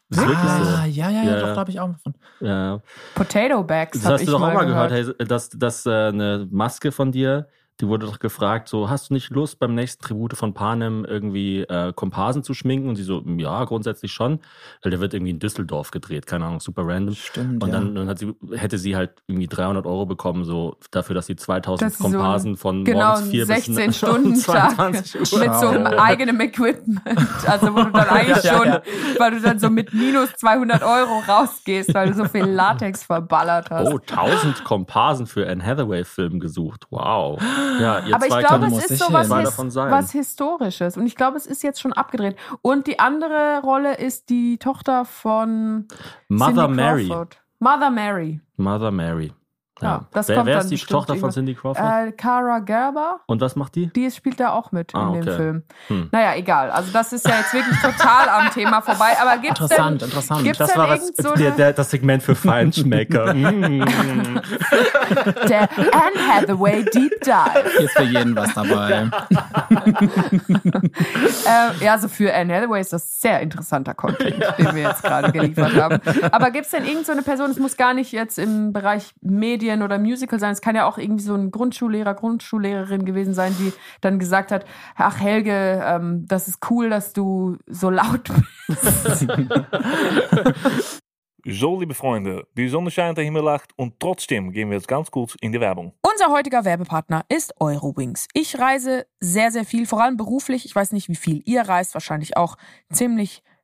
Das ist wirklich ah, so. ja, ja, ja, Ja, doch, da habe ich auch von. Ja. Potato Bags. Das hast du doch auch mal gehört. gehört, hey, dass, dass äh, eine Maske von dir, die wurde doch gefragt, so, hast du nicht Lust, beim nächsten Tribute von Panem irgendwie äh, Komparsen zu schminken? Und sie so, ja, grundsätzlich schon. Weil der wird irgendwie in Düsseldorf gedreht, keine Ahnung, super random. Stimmt, Und ja. dann, dann hat sie, hätte sie halt irgendwie 300 Euro bekommen, so dafür, dass sie 2000 Das ist so Komparsen von Genau, morgens ein 4 bis 16-Stunden-Tag 22 [LAUGHS] Uhr. mit so einem eigenen Equipment. Also wo du dann [LAUGHS] eigentlich Ja, schon, ja. weil du dann so mit minus 200 Euro rausgehst, weil du so viel Latex verballert hast. Oh, 1000 Komparsen für Anne Hathaway-Film gesucht. Wow. Ja, ihr Aber ich glaube, es ist so was, his was Historisches. Und ich glaube, es ist jetzt schon abgedreht. Und die andere Rolle ist die Tochter von Mother Cindy Mary. Crawford. Mother Mary. Mother Mary. Ja. Ja, das wer kommt wer dann ist die Tochter von. Cindy Crawford? Äh, Cara Gerber. Und was macht die? Die spielt da auch mit Ah, in dem okay. Film. Hm. Naja, egal. Also das ist ja jetzt wirklich total am Thema vorbei. Aber gibt's Interessant, denn, interessant. Gibt's Das war was, so der, der, das Segment für Feinschmecker. Mm. [LAUGHS] der Anne Hathaway Deep Dive? Hier ist für jeden was dabei. [LAUGHS] äh, ja, also für Anne Hathaway ist das sehr interessanter Content, den wir jetzt gerade geliefert haben. Aber gibt's denn irgend so eine Person, es muss gar nicht jetzt im Bereich Medien oder Musical sein, es kann ja auch irgendwie so ein Grundschullehrer, Grundschullehrerin gewesen sein, die dann gesagt hat, ach Helge, ähm, das ist cool, dass du so laut bist. [LAUGHS] So, liebe Freunde, die Sonne scheint der Himmel lacht und trotzdem gehen wir jetzt ganz kurz in die Werbung. Unser heutiger Werbepartner ist Eurowings. Ich reise sehr, sehr viel, vor allem beruflich. Ich weiß nicht, wie viel ihr reist, wahrscheinlich auch ziemlich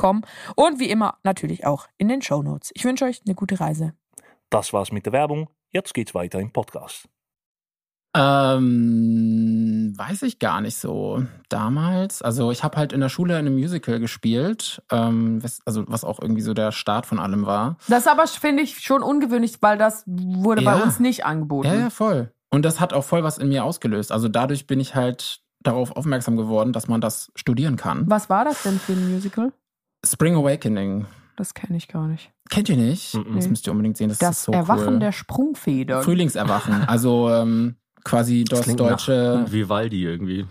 Eurowings.com. Und wie immer natürlich auch in den Shownotes. Ich wünsche euch eine gute Reise. Das war's mit der Werbung. Jetzt geht's weiter im Podcast. Ähm, weiß ich gar nicht so. Damals, also ich habe halt in der Schule in einem Musical gespielt, ähm, was, also was auch irgendwie so der Start von allem war. Das aber finde ich schon ungewöhnlich, weil das wurde bei Ja. uns nicht angeboten. Ja, ja, voll. Und das hat auch voll was in mir ausgelöst. Also dadurch bin ich halt darauf aufmerksam geworden, dass man das studieren kann. Was war das denn für ein Musical? Spring Awakening. Das kenne ich gar nicht. Kennt ihr nicht? Mhm. Das müsst ihr unbedingt sehen. Das, Das ist so Erwachen cool. der Sprungfeder. Frühlingserwachen. [LAUGHS] Also ähm, quasi das klingt deutsche. nach Vivaldi irgendwie.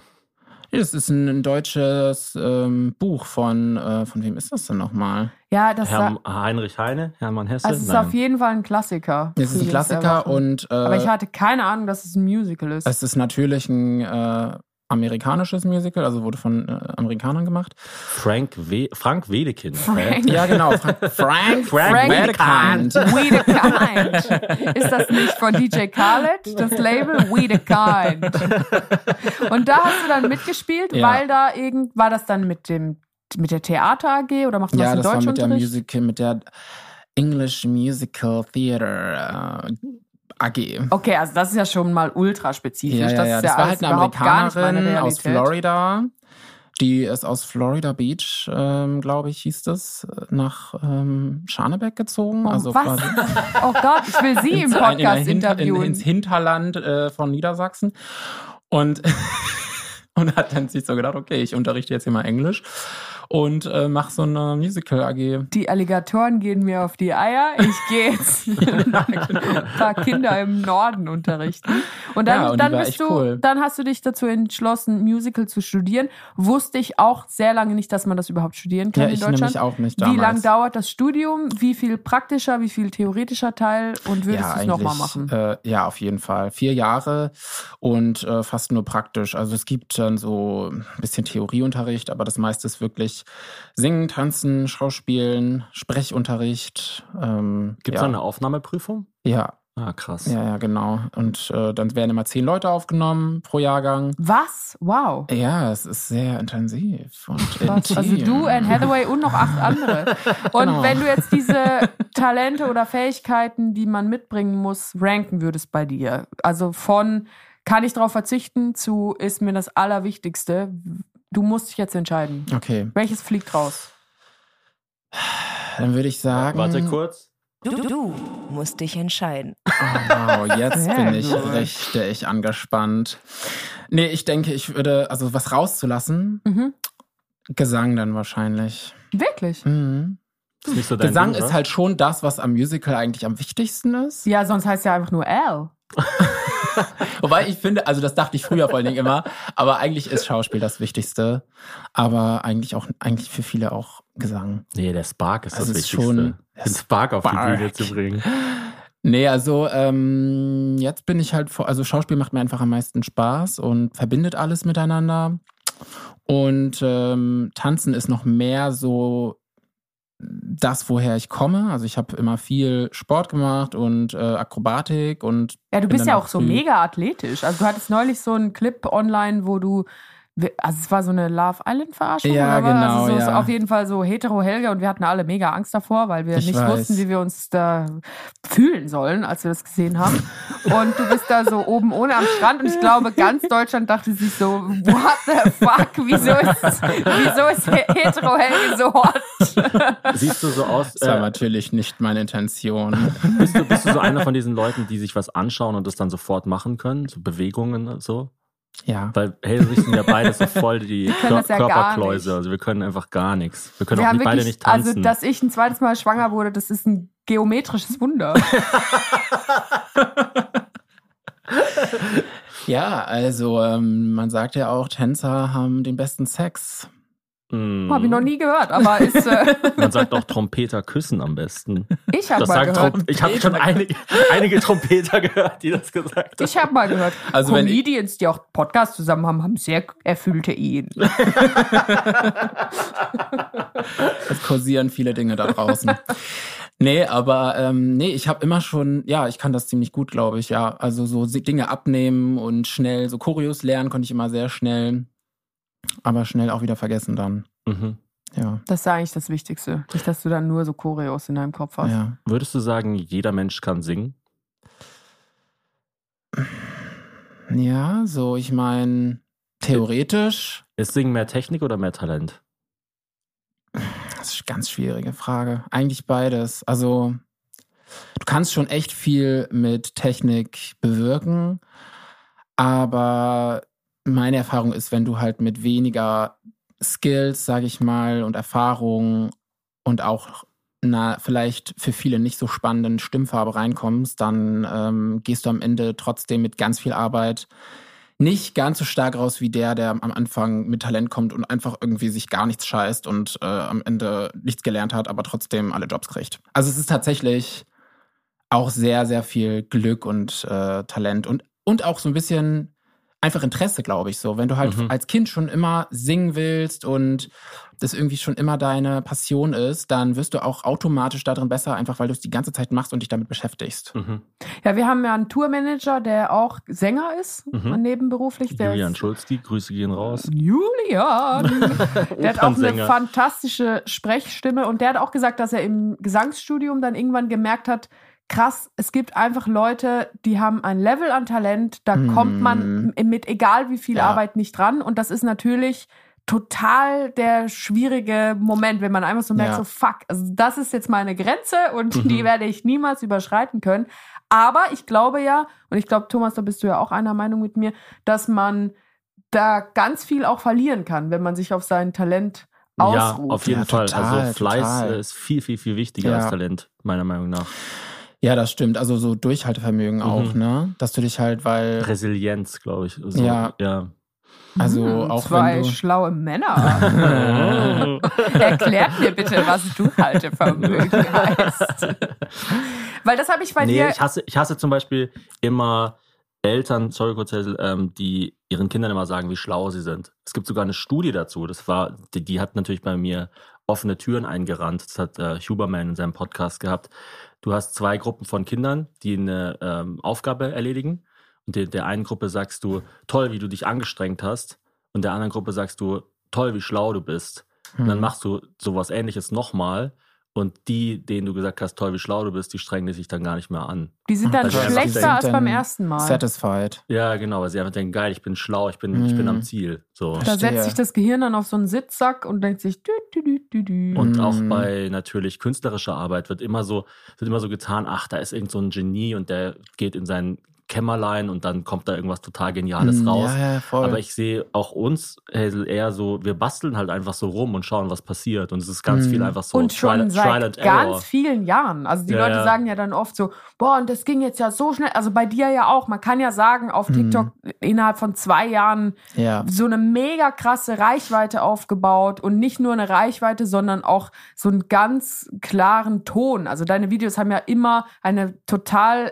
Das ist ein, ein deutsches ähm, Buch von, äh, von wem ist das denn nochmal? Ja, das Herr, sa- Heinrich Heine, Hermann Hesse. also es ist Nein. auf jeden Fall ein Klassiker. Es ist ein Klassiker und äh, Aber ich hatte keine Ahnung, dass es ein Musical ist. es ist natürlich ein äh, amerikanisches Musical, also wurde von äh, Amerikanern gemacht. Frank, We Frank Wedekind. Frank. Ja, genau. Frank, [LAUGHS] Frank, Frank Wedekind. We the Kind. Ist das nicht von DJ Khaled, das Label We the Kind? Und da hast du dann mitgespielt, Ja. weil da irgend, war das dann mit dem, mit der Theater AG oder macht man Ja, das das im war mit der? Musical, mit der English Musical Theater äh, AG. Okay, also das ist ja schon mal ultra spezifisch. Ja, ja, das ja. Das ja war halt eine Amerikanerin aus. Florida, Die ist aus Florida Beach, ähm, glaube ich, hieß das, nach ähm, Scharnebeck gezogen. Oh, also was? [LAUGHS] Oh Gott, ich will sie [LAUGHS] im ins- in Podcast Hinter- interviewen. In, ins Hinterland äh, von Niedersachsen. Und, [LAUGHS] und hat dann sich so gedacht, okay, ich unterrichte jetzt hier mal Englisch und äh, mache so eine Musical AG. die Alligatoren gehen mir auf die Eier. Ich gehe jetzt [LAUGHS] ein paar Kinder im Norden unterrichten. Und dann, Ja, und dann bist du, cool. dann hast du dich dazu entschlossen, Musical zu studieren. Wusste ich auch sehr lange nicht, dass man das überhaupt studieren kann Ja, in ich Deutschland. nämlich auch nicht Wie damals. lang dauert das Studium? Wie viel praktischer, wie viel theoretischer Teil? Und würdest ja, du es nochmal machen? Äh, ja, auf jeden Fall. Vier Jahre und äh, fast nur praktisch. Also es gibt dann so ein bisschen Theorieunterricht, aber das meiste ist wirklich Singen, Tanzen, Schauspielen, Sprechunterricht. Ähm, Gibt es ja. eine Aufnahmeprüfung? Ja, Ah, krass. ja, ja, genau. Und äh, dann werden immer zehn Leute aufgenommen pro Jahrgang. Was? Wow. Ja, es ist sehr intensiv. Also du, Anne Hathaway und noch acht andere. [LAUGHS] Und Genau. wenn du jetzt diese Talente oder Fähigkeiten, die man mitbringen muss, ranken würdest bei dir, also von kann ich darauf verzichten zu ist mir das Allerwichtigste, du musst dich jetzt entscheiden. Okay, Welches fliegt raus? dann würde ich sagen. Warte kurz. Du, du musst dich entscheiden. Oh, wow, jetzt bin ich richtig angespannt. Nee, ich denke, ich würde, also was rauszulassen, Mhm. Gesang dann wahrscheinlich. Wirklich? Mhm. Ist nicht so dein Gesang Ding, ist halt schon das, was am Musical eigentlich am wichtigsten ist. Ja, sonst heißt ja einfach nur Al. [LAUGHS] [LAUGHS] Wobei ich finde, also das dachte ich früher vor allen Dingen immer, aber eigentlich ist Schauspiel das Wichtigste. Aber eigentlich auch, eigentlich für viele auch Gesang. Nee, der Spark ist das, Das ist Wichtigste. schon- [LAUGHS] den Spark auf Spark. die Bühne zu bringen. Nee, also ähm, jetzt bin ich halt vor, also Schauspiel macht mir einfach am meisten Spaß und verbindet alles miteinander. Und ähm, Tanzen ist noch mehr so das, woher ich komme. Also ich habe immer viel Sport gemacht und äh, Akrobatik und Ja, du bist ja auch so mega athletisch. Also du hattest neulich so einen Clip online, wo du also es war so eine Love Island Verarschung Ja, genau, also so, so ja. auf jeden Fall so hetero Helge und wir hatten alle mega Angst davor, weil wir Ich nicht weiß. wussten, wie wir uns da fühlen sollen, als wir das gesehen haben. Und du bist da so oben ohne am Strand und ich glaube, ganz Deutschland dachte sich so, what the fuck, wieso ist, wieso ist hetero Helge so hot? Siehst du so aus, Das war äh, natürlich nicht meine Intention. bist, du, bist du so einer von diesen Leuten, die sich was anschauen und das dann sofort machen können? So Bewegungen und so? Ja. Weil Hazel und ich sind ja beide so voll die das ja Körperkläuse. Also wir können einfach gar nichts. Wir können Wir auch haben nicht, beide wirklich, nicht tanzen. also dass ich ein zweites Mal schwanger wurde, das ist ein geometrisches Wunder. [LAUGHS] Ja, also ähm, man sagt ja auch, Tänzer haben den besten Sex. Mm. Habe ich noch nie gehört, aber ist, äh, [LAUGHS] Man sagt auch Trompeter küssen am besten. ich habe Das mal gehört. Trom ich habe schon einige, einige Trompeter gehört, die das gesagt haben. Ich habe mal gehört, [LAUGHS] Also Comedians, die auch Podcasts zusammen haben, haben sehr erfüllte Ehen. [LAUGHS] Es kursieren viele Dinge da draußen. nee, aber ähm, nee, ich habe immer schon, ja, ich kann das ziemlich gut, glaube ich, ja. Also so Dinge abnehmen und schnell, so Choreos lernen konnte ich immer sehr schnell, aber schnell auch wieder vergessen dann. Mhm. Ja, Das ist eigentlich das Wichtigste. Nicht, dass du dann nur so Choreos in deinem Kopf hast. ja. Würdest du sagen, jeder Mensch kann singen? Ja, so, ich meine, theoretisch, Ist Singen mehr Technik oder mehr Talent? das ist eine ganz schwierige Frage. Eigentlich beides. Also, du kannst schon echt viel mit Technik bewirken, aber meine Erfahrung ist, wenn du halt mit weniger Skills, sage ich mal, und Erfahrung und auch na, vielleicht für viele nicht so spannenden Stimmfarbe reinkommst, dann ähm, gehst du am Ende trotzdem mit ganz viel Arbeit nicht ganz so stark raus wie der, der am Anfang mit Talent kommt und einfach irgendwie sich gar nichts scheißt und äh, am Ende nichts gelernt hat, aber trotzdem alle Jobs kriegt. Also es ist tatsächlich auch sehr, sehr viel Glück und äh, Talent und, und auch so ein bisschen einfach Interesse, glaube ich, so. Wenn du halt Mhm. als Kind schon immer singen willst und das irgendwie schon immer deine Passion ist, dann wirst du auch automatisch darin besser, einfach weil du es die ganze Zeit machst und dich damit beschäftigst. Mhm. Ja, wir haben ja einen Tourmanager, der auch Sänger ist, Mhm. nebenberuflich. Der Julian ist Schulz, die Grüße gehen raus. Julian! [LAUGHS] Der hat auch eine fantastische Sprechstimme und der hat auch gesagt, dass er im Gesangsstudium dann irgendwann gemerkt hat, krass, es gibt einfach Leute, die haben ein Level an Talent, da Mhm. kommt man mit egal wie viel Ja. Arbeit nicht dran und das ist natürlich total der schwierige Moment, wenn man einfach so merkt, Ja. so fuck, also das ist jetzt meine Grenze und [LAUGHS] Mhm. die werde ich niemals überschreiten können. Aber ich glaube ja, und ich glaube, Thomas, da bist du ja auch einer Meinung mit mir, dass man da ganz viel auch verlieren kann, wenn man sich auf sein Talent Ja, ausruht. auf jeden Ja, Fall. total, also Fleiß total. ist viel, viel, viel wichtiger Ja. als Talent, meiner Meinung nach. Ja, das stimmt. Also so Durchhaltevermögen auch, ne? Dass du dich halt, weil, Resilienz, glaube ich. So, Ja. ja. also Hm, auch zwei wenn du. schlaue Männer. [LAUGHS] Erklärt mir bitte, was Durchhaltevermögen [LAUGHS] heißt. Weil das habe ich bei nee, dir. ich hasse, ich hasse zum Beispiel immer Eltern, sorry kurz, Hazel, ähm, die ihren Kindern immer sagen, wie schlau sie sind. Es gibt sogar eine Studie dazu. Das war, die, die hat natürlich bei mir offene Türen eingerannt. Das hat äh, Huberman in seinem Podcast gehabt. Du hast zwei Gruppen von Kindern, die eine ähm, Aufgabe erledigen. Und der, der einen Gruppe sagst du, toll, wie du dich angestrengt hast. Und der anderen Gruppe sagst du, toll, wie schlau du bist. Und dann Hm. machst du sowas ähnliches nochmal. Und die, denen du gesagt hast, toll, wie schlau du bist, die strengen sich dann gar nicht mehr an. Die sind dann Also schlechter sind als beim ersten Mal. Satisfied. Ja, genau, weil sie einfach denken, geil, ich bin schlau, ich bin, ich bin Mhm. am Ziel. So. Da Verstehe. setzt sich das Gehirn dann auf so einen Sitzsack und denkt sich, dü, dü, dü, dü, dü. Und Mhm. auch bei natürlich künstlerischer Arbeit wird immer so, wird immer so getan, ach, da ist irgend so ein Genie und der geht in sein Kämmerlein und dann kommt da irgendwas total Geniales Hm, raus. Ja, ja, voll. Aber ich sehe auch uns, Hazel, eher so, wir basteln halt einfach so rum und schauen, was passiert. Und es ist ganz Mhm. viel einfach so und schon Trial, seit Trial and ganz Error. vielen Jahren. Also die Ja, Leute ja. sagen ja dann oft so, boah, und das ging jetzt ja so schnell. Also bei dir ja auch. Man kann ja sagen, auf Mhm. TikTok innerhalb von zwei Jahren ja. so eine mega krasse Reichweite aufgebaut und nicht nur eine Reichweite, sondern auch so einen ganz klaren Ton. Also deine Videos haben ja immer eine total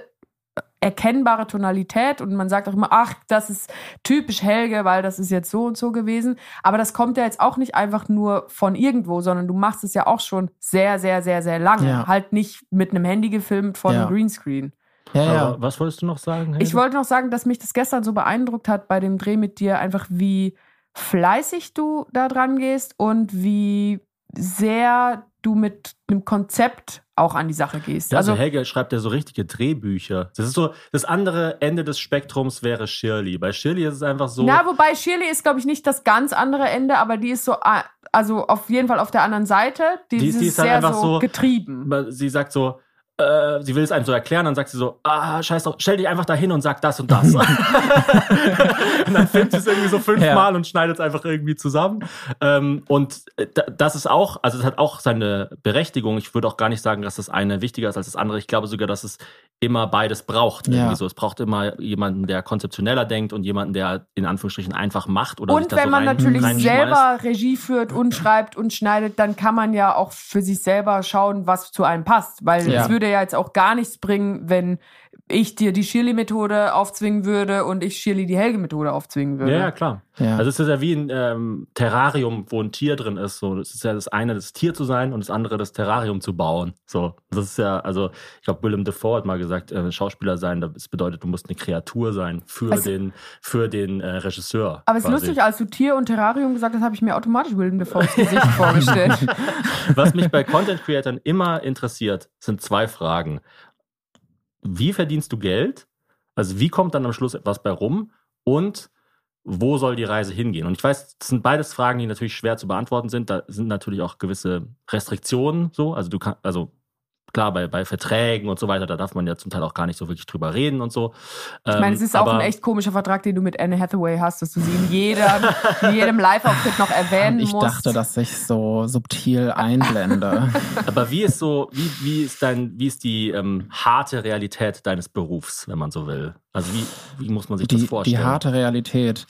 erkennbare Tonalität und man sagt auch immer, ach, das ist typisch Helge, weil das ist jetzt so und so gewesen. Aber das kommt ja jetzt auch nicht einfach nur von irgendwo, sondern du machst es ja auch schon sehr, sehr, sehr, sehr lange. Ja. Halt nicht mit einem Handy gefilmt von Ja. einem Greenscreen. Ja, ja. Aber was wolltest du noch sagen? Hazel? Ich wollte noch sagen, dass mich das gestern so beeindruckt hat bei dem Dreh mit dir, einfach wie fleißig du da dran gehst und wie sehr du mit einem Konzept auch an die Sache gehst. Ja, also, also Helge schreibt ja so richtige Drehbücher. Das ist so, das andere Ende des Spektrums wäre Shirley. Bei Shirley ist es einfach so. Na, wobei Shirley ist, glaube ich, nicht das ganz andere Ende, aber die ist so, ah, also auf jeden Fall auf der anderen Seite. Die, Die ist- die ist halt sehr einfach so so- getrieben. sie sagt so, äh, sie will es einem so erklären, dann sagt sie so, ah, scheiß drauf, stell dich einfach dahin und sag das und das. [LAUGHS] [LAUGHS] und dann filmt sie es irgendwie so fünfmal und schneidet es einfach irgendwie zusammen. Ähm, und äh, da- das ist auch, also es hat auch seine Berechtigung. Ich würde auch gar nicht sagen, dass das eine wichtiger ist als das andere. Ich glaube sogar, dass es immer beides braucht. Ja. So. Es braucht immer jemanden, der konzeptioneller denkt und jemanden, der in Anführungsstrichen einfach macht oder sich Und da wenn so man rein, natürlich reinschmeißt. selber Regie führt und schreibt und schneidet, dann kann man ja auch für sich selber schauen, was zu einem passt. Weil Ja. es würde ja jetzt auch gar nichts bringen, wenn ich dir die Shirley-Methode aufzwingen würde und ich Shirley die Helge-Methode aufzwingen würde. Ja, ja, klar. Ja. Also es ist ja wie ein ähm, Terrarium, wo ein Tier drin ist. So, es ist ja das eine, das Tier zu sein und das andere, das Terrarium zu bauen. So, das ist ja, also ich glaube, Willem Dafoe hat mal gesagt, äh, Schauspieler sein, das bedeutet, du musst eine Kreatur sein für Also- den, für den äh, Regisseur. Aber es ist lustig, als du Tier und Terrarium gesagt hast, habe ich mir automatisch Willem Dafoes Gesicht [LAUGHS] vorgestellt. Was mich bei Content Creatern immer interessiert, sind zwei Fragen. Wie verdienst du Geld? Also wie kommt dann am Schluss etwas bei rum? Und wo soll die Reise hingehen? Und ich weiß, das sind beides Fragen, die natürlich schwer zu beantworten sind. Da sind natürlich auch gewisse Restriktionen so. Also du kannst, also klar, bei, bei Verträgen und so weiter, da darf man ja zum Teil auch gar nicht so wirklich drüber reden und so. Ich meine, es ist auch ein echt komischer Vertrag, den du mit Anne Hathaway hast, dass du sie in, jeder, in jedem Live-Auftritt noch erwähnen ich musst. dachte, dass ich so subtil einblende. [LAUGHS] Aber wie ist so, wie, wie ist dein, wie ist die ähm, harte Realität deines Berufs, wenn man so will? Also wie, wie muss man sich das die, vorstellen? die harte Realität.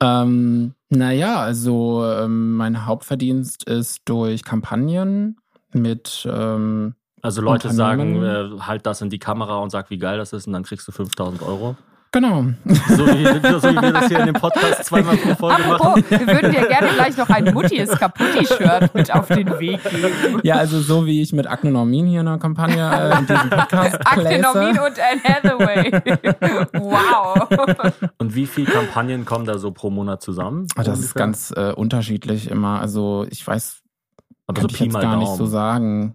Ähm, naja, also ähm, mein Hauptverdienst ist durch Kampagnen mit ähm, Also Leute sagen, äh, halt das in die Kamera und sag, wie geil das ist und dann kriegst du 5000 Euro. genau. So wie, so wie wir das hier in dem Podcast zweimal pro Folge machen. Apropos, wir würden dir gerne gleich noch ein Mutti ist kaputti-Shirt mit auf den Weg geben. Ja, also so wie ich mit Akne Normin hier in der Kampagne äh, in diesem Podcast [LAUGHS] Akne Normin und Anne Hathaway. wow. Und wie viele Kampagnen kommen da so pro Monat zusammen? Ah, Das ist ganz äh, unterschiedlich immer. Also ich weiß, aber so kann ich Pi jetzt gar Daumen. nicht so sagen.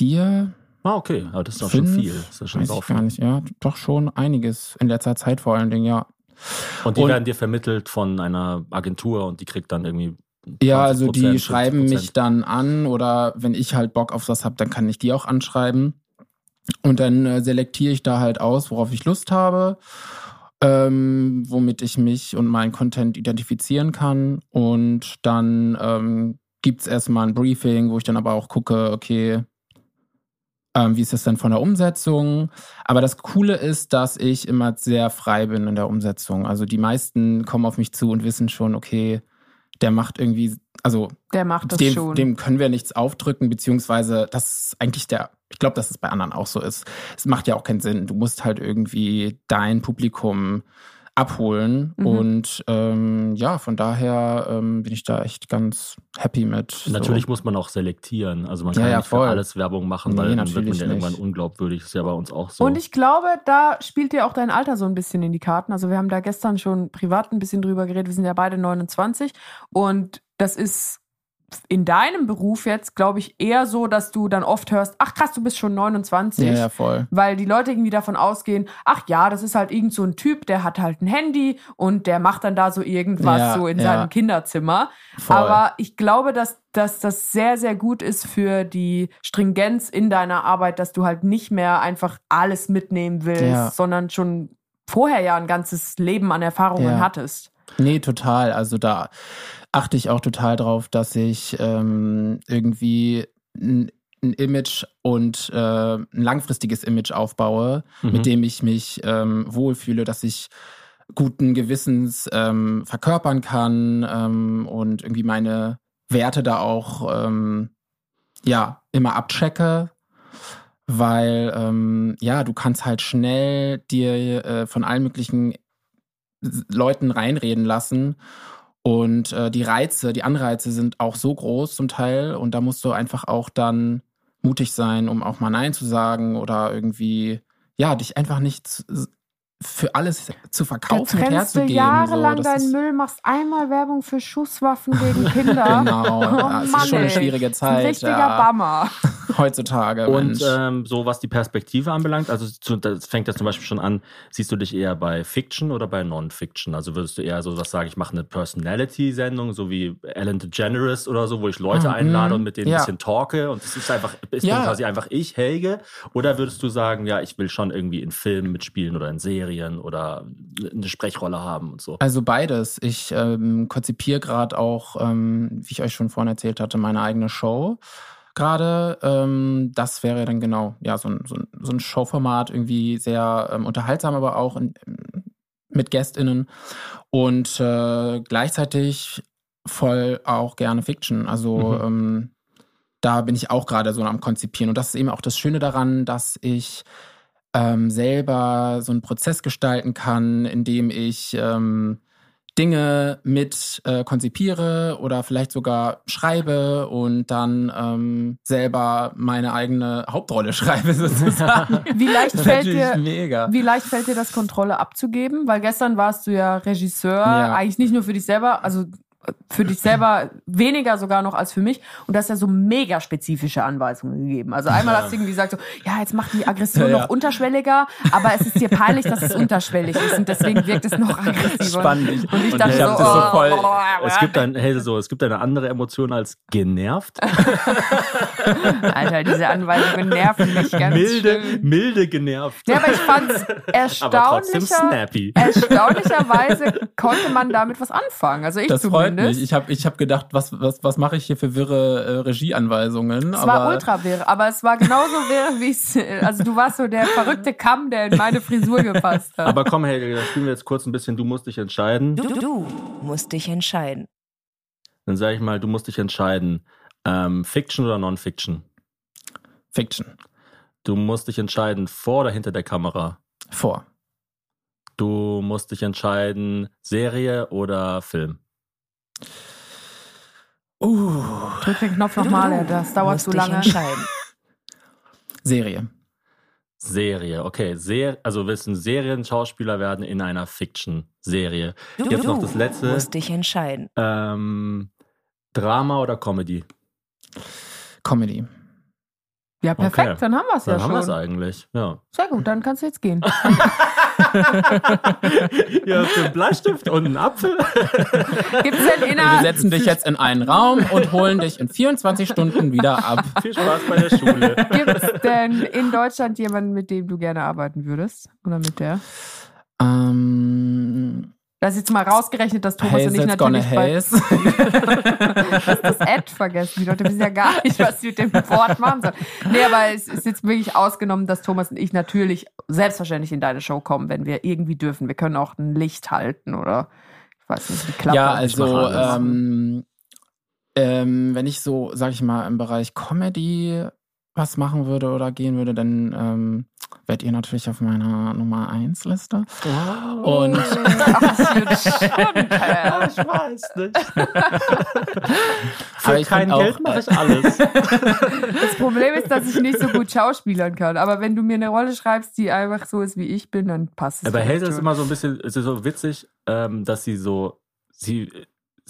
Vier, Ah, okay, aber das ist doch fünf, schon viel. Das ist schon weiß ich gar nicht. Ja, doch schon einiges in letzter Zeit vor allen Dingen, ja. Und die Und- werden dir vermittelt von einer Agentur und die kriegt dann irgendwie. Ja, also 20%, die schreiben 50%. mich dann an oder wenn ich halt Bock auf was habe, dann kann ich die auch anschreiben. Und dann äh, selektiere ich da halt aus, worauf ich Lust habe, ähm, womit ich mich und meinen Content identifizieren kann. Und dann ähm, gibt's erstmal ein Briefing, wo ich dann aber auch gucke, okay, ähm, wie ist das denn von der Umsetzung? Aber das Coole ist, dass ich immer sehr frei bin in der Umsetzung. Also die meisten kommen auf mich zu und wissen schon, okay, der macht irgendwie, also Der macht das dem, schon. dem können wir nichts aufdrücken, beziehungsweise das ist eigentlich der, ich glaube, dass es bei anderen auch so ist. Es macht ja auch keinen Sinn. Du musst halt irgendwie dein Publikum abholen. Mhm. Und ähm, ja, von daher ähm, bin ich da echt ganz happy mit. so. Natürlich muss man auch selektieren. Also man Ja, kann ja, nicht voll. für alles Werbung machen, Nee, weil dann wird man ja irgendwann nicht. unglaubwürdig. Das ist ja bei uns auch so. Und ich glaube, da spielt dir auch dein Alter so ein bisschen in die Karten. Also wir haben da gestern schon privat ein bisschen drüber geredet. Wir sind ja beide 29 und das ist in deinem Beruf jetzt, glaube ich, eher so, dass du dann oft hörst, ach krass, du bist schon 29. Ja, ja, voll. Weil die Leute irgendwie davon ausgehen, ach ja, das ist halt irgend so ein Typ, der hat halt ein Handy und der macht dann da so irgendwas Ja, so in ja. seinem Kinderzimmer. voll. Aber ich glaube, dass, dass das sehr, sehr gut ist für die Stringenz in deiner Arbeit, dass du halt nicht mehr einfach alles mitnehmen willst, Ja. sondern schon vorher ja ein ganzes Leben an Erfahrungen hattest. Nee, total. Also da achte ich auch total drauf, dass ich ähm, irgendwie ein, ein Image und äh, ein langfristiges Image aufbaue, Mhm. mit dem ich mich ähm, wohlfühle, dass ich guten Gewissens ähm, verkörpern kann ähm, und irgendwie meine Werte da auch ähm, ja immer abchecke. Weil ähm, ja, du kannst halt schnell dir äh, von allen möglichen Leuten reinreden lassen. Und äh, die Reize, die Anreize sind auch so groß zum Teil. Und da musst du einfach auch dann mutig sein, um auch mal Nein zu sagen oder irgendwie, ja, dich einfach nicht für alles zu Da verkaufen und trennst du herzugeben. jahrelang so, das deinen Müll, machst einmal Werbung für Schusswaffen gegen Kinder. [LAUGHS] Genau, Oh es Mann, ist schon eine schwierige Das ist ein Zeit. richtiger ja, Bammer. [LAUGHS] heutzutage. Und ähm, so was die Perspektive anbelangt, also zu, das fängt ja zum Beispiel schon an, siehst du dich eher bei Fiction oder bei Non-Fiction? Also würdest du eher so was sagen, ich mache eine Personality-Sendung, so wie Ellen DeGeneres oder so, wo ich Leute Mhm. einlade und mit denen Ja. ein bisschen talke und das ist einfach, ist Ja. quasi einfach ich, Helge? Oder würdest du sagen, ja, ich will schon irgendwie in Filmen mitspielen oder in Serien oder eine Sprechrolle haben und so? Also beides. Ich ähm, konzipiere gerade auch, ähm, wie ich euch schon vorhin erzählt hatte, meine eigene Show. Gerade, ähm, das wäre dann genau, ja, so ein, so ein, so ein Showformat, irgendwie sehr ähm, unterhaltsam, aber auch in, mit GästInnen. Und äh, gleichzeitig voll auch gerne Fiction. Also Mhm. ähm, da bin ich auch gerade so am Konzipieren. Und das ist eben auch das Schöne daran, dass ich ähm, selber so einen Prozess gestalten kann, in dem ich ähm, Dinge mit äh, konzipiere oder vielleicht sogar schreibe und dann ähm, selber meine eigene Hauptrolle [LAUGHS] schreibe sozusagen. [LAUGHS] Wie leicht fällt dir, mega. Wie leicht fällt dir das, Kontrolle abzugeben? Weil gestern warst du ja Regisseur, Ja. eigentlich nicht nur für dich selber, also für dich selber weniger sogar noch als für mich. Und du hast ja so mega spezifische Anweisungen gegeben. Also einmal hast du irgendwie gesagt so, ja, jetzt mach die Aggression Ja, ja. noch unterschwelliger, aber es ist dir peinlich, dass es unterschwellig ist und deswegen wirkt es noch aggressiver. Spannend. Und ich dachte so, das so oh, voll- oh, Es gibt, ein, hey, so, es gibt eine andere Emotion als genervt. [LAUGHS] Alter, diese Anweisungen nerven mich ganz milde, schön. milde genervt. Ja, aber ich fand's [LAUGHS] aber trotzdem erstaunlicher. snappy. Erstaunlicherweise konnte man damit was anfangen. Also ich Das freut mich. Ich habe ich hab gedacht, was, was, was mache ich hier für wirre äh, Regieanweisungen? Es war ultra wirr, aber es war genauso wirr, [LAUGHS] wie es. Also du warst so der verrückte Kamm, der in meine Frisur gepasst hat. Aber komm, Helge, da spielen wir jetzt kurz ein bisschen, du musst dich entscheiden. Du, du musst dich entscheiden. Dann sage ich mal, du musst dich entscheiden. Ähm, Fiction oder Non-Fiction? Fiction. Du musst dich entscheiden, vor oder hinter der Kamera. Vor. Du musst dich entscheiden, Serie oder Film. Uh, Drück den Knopf nochmal, das dauert zu lange. entscheiden. [LAUGHS] Serie. Serie, okay. Ser also willst du ein Serienschauspieler werden in einer Fiction-Serie. Du, Jetzt du noch das letzte. musst dich entscheiden. Ähm, Drama oder Comedy? Comedy. Ja, perfekt, Okay. dann haben wir es ja Dann haben wir es schon. eigentlich. Ja. Sehr gut, dann kannst du jetzt gehen. Hast du einen Bleistift und einen Apfel. Gibt es denn Wir innerhalb, setzen dich jetzt in einen Raum und holen dich in 24 Stunden wieder ab. Viel Spaß bei der Schule. gibt's denn in Deutschland jemanden, mit dem du gerne arbeiten würdest? Oder mit der? Ähm, Das ist jetzt mal rausgerechnet, dass Thomas und ich natürlich bei haze. [LAUGHS] das Ad vergessen. Die Leute wissen ja gar nicht, was sie mit dem Wort machen sollen. Nee, aber es ist jetzt wirklich ausgenommen, dass Thomas und ich natürlich selbstverständlich in deine Show kommen, wenn wir irgendwie dürfen. Wir können auch ein Licht halten oder ich weiß nicht, die Klappe. Ja, also ähm, ähm, wenn ich so, sag ich mal, im Bereich Comedy was machen würde oder gehen würde, dann ähm, wärt ihr natürlich auf meiner Nummer 1 Liste. Und [LAUGHS] jetzt schon, Kerl. Ich weiß nicht. Aber Für ich kein auch, Geld mache ich alles. [LAUGHS] Das Problem ist, dass ich nicht so gut schauspielern kann. Aber wenn du mir eine Rolle schreibst, die einfach so ist, wie ich bin, dann passt es. Aber vielleicht Hazel ist immer so ein bisschen, es ist so witzig, ähm, dass sie so, sie,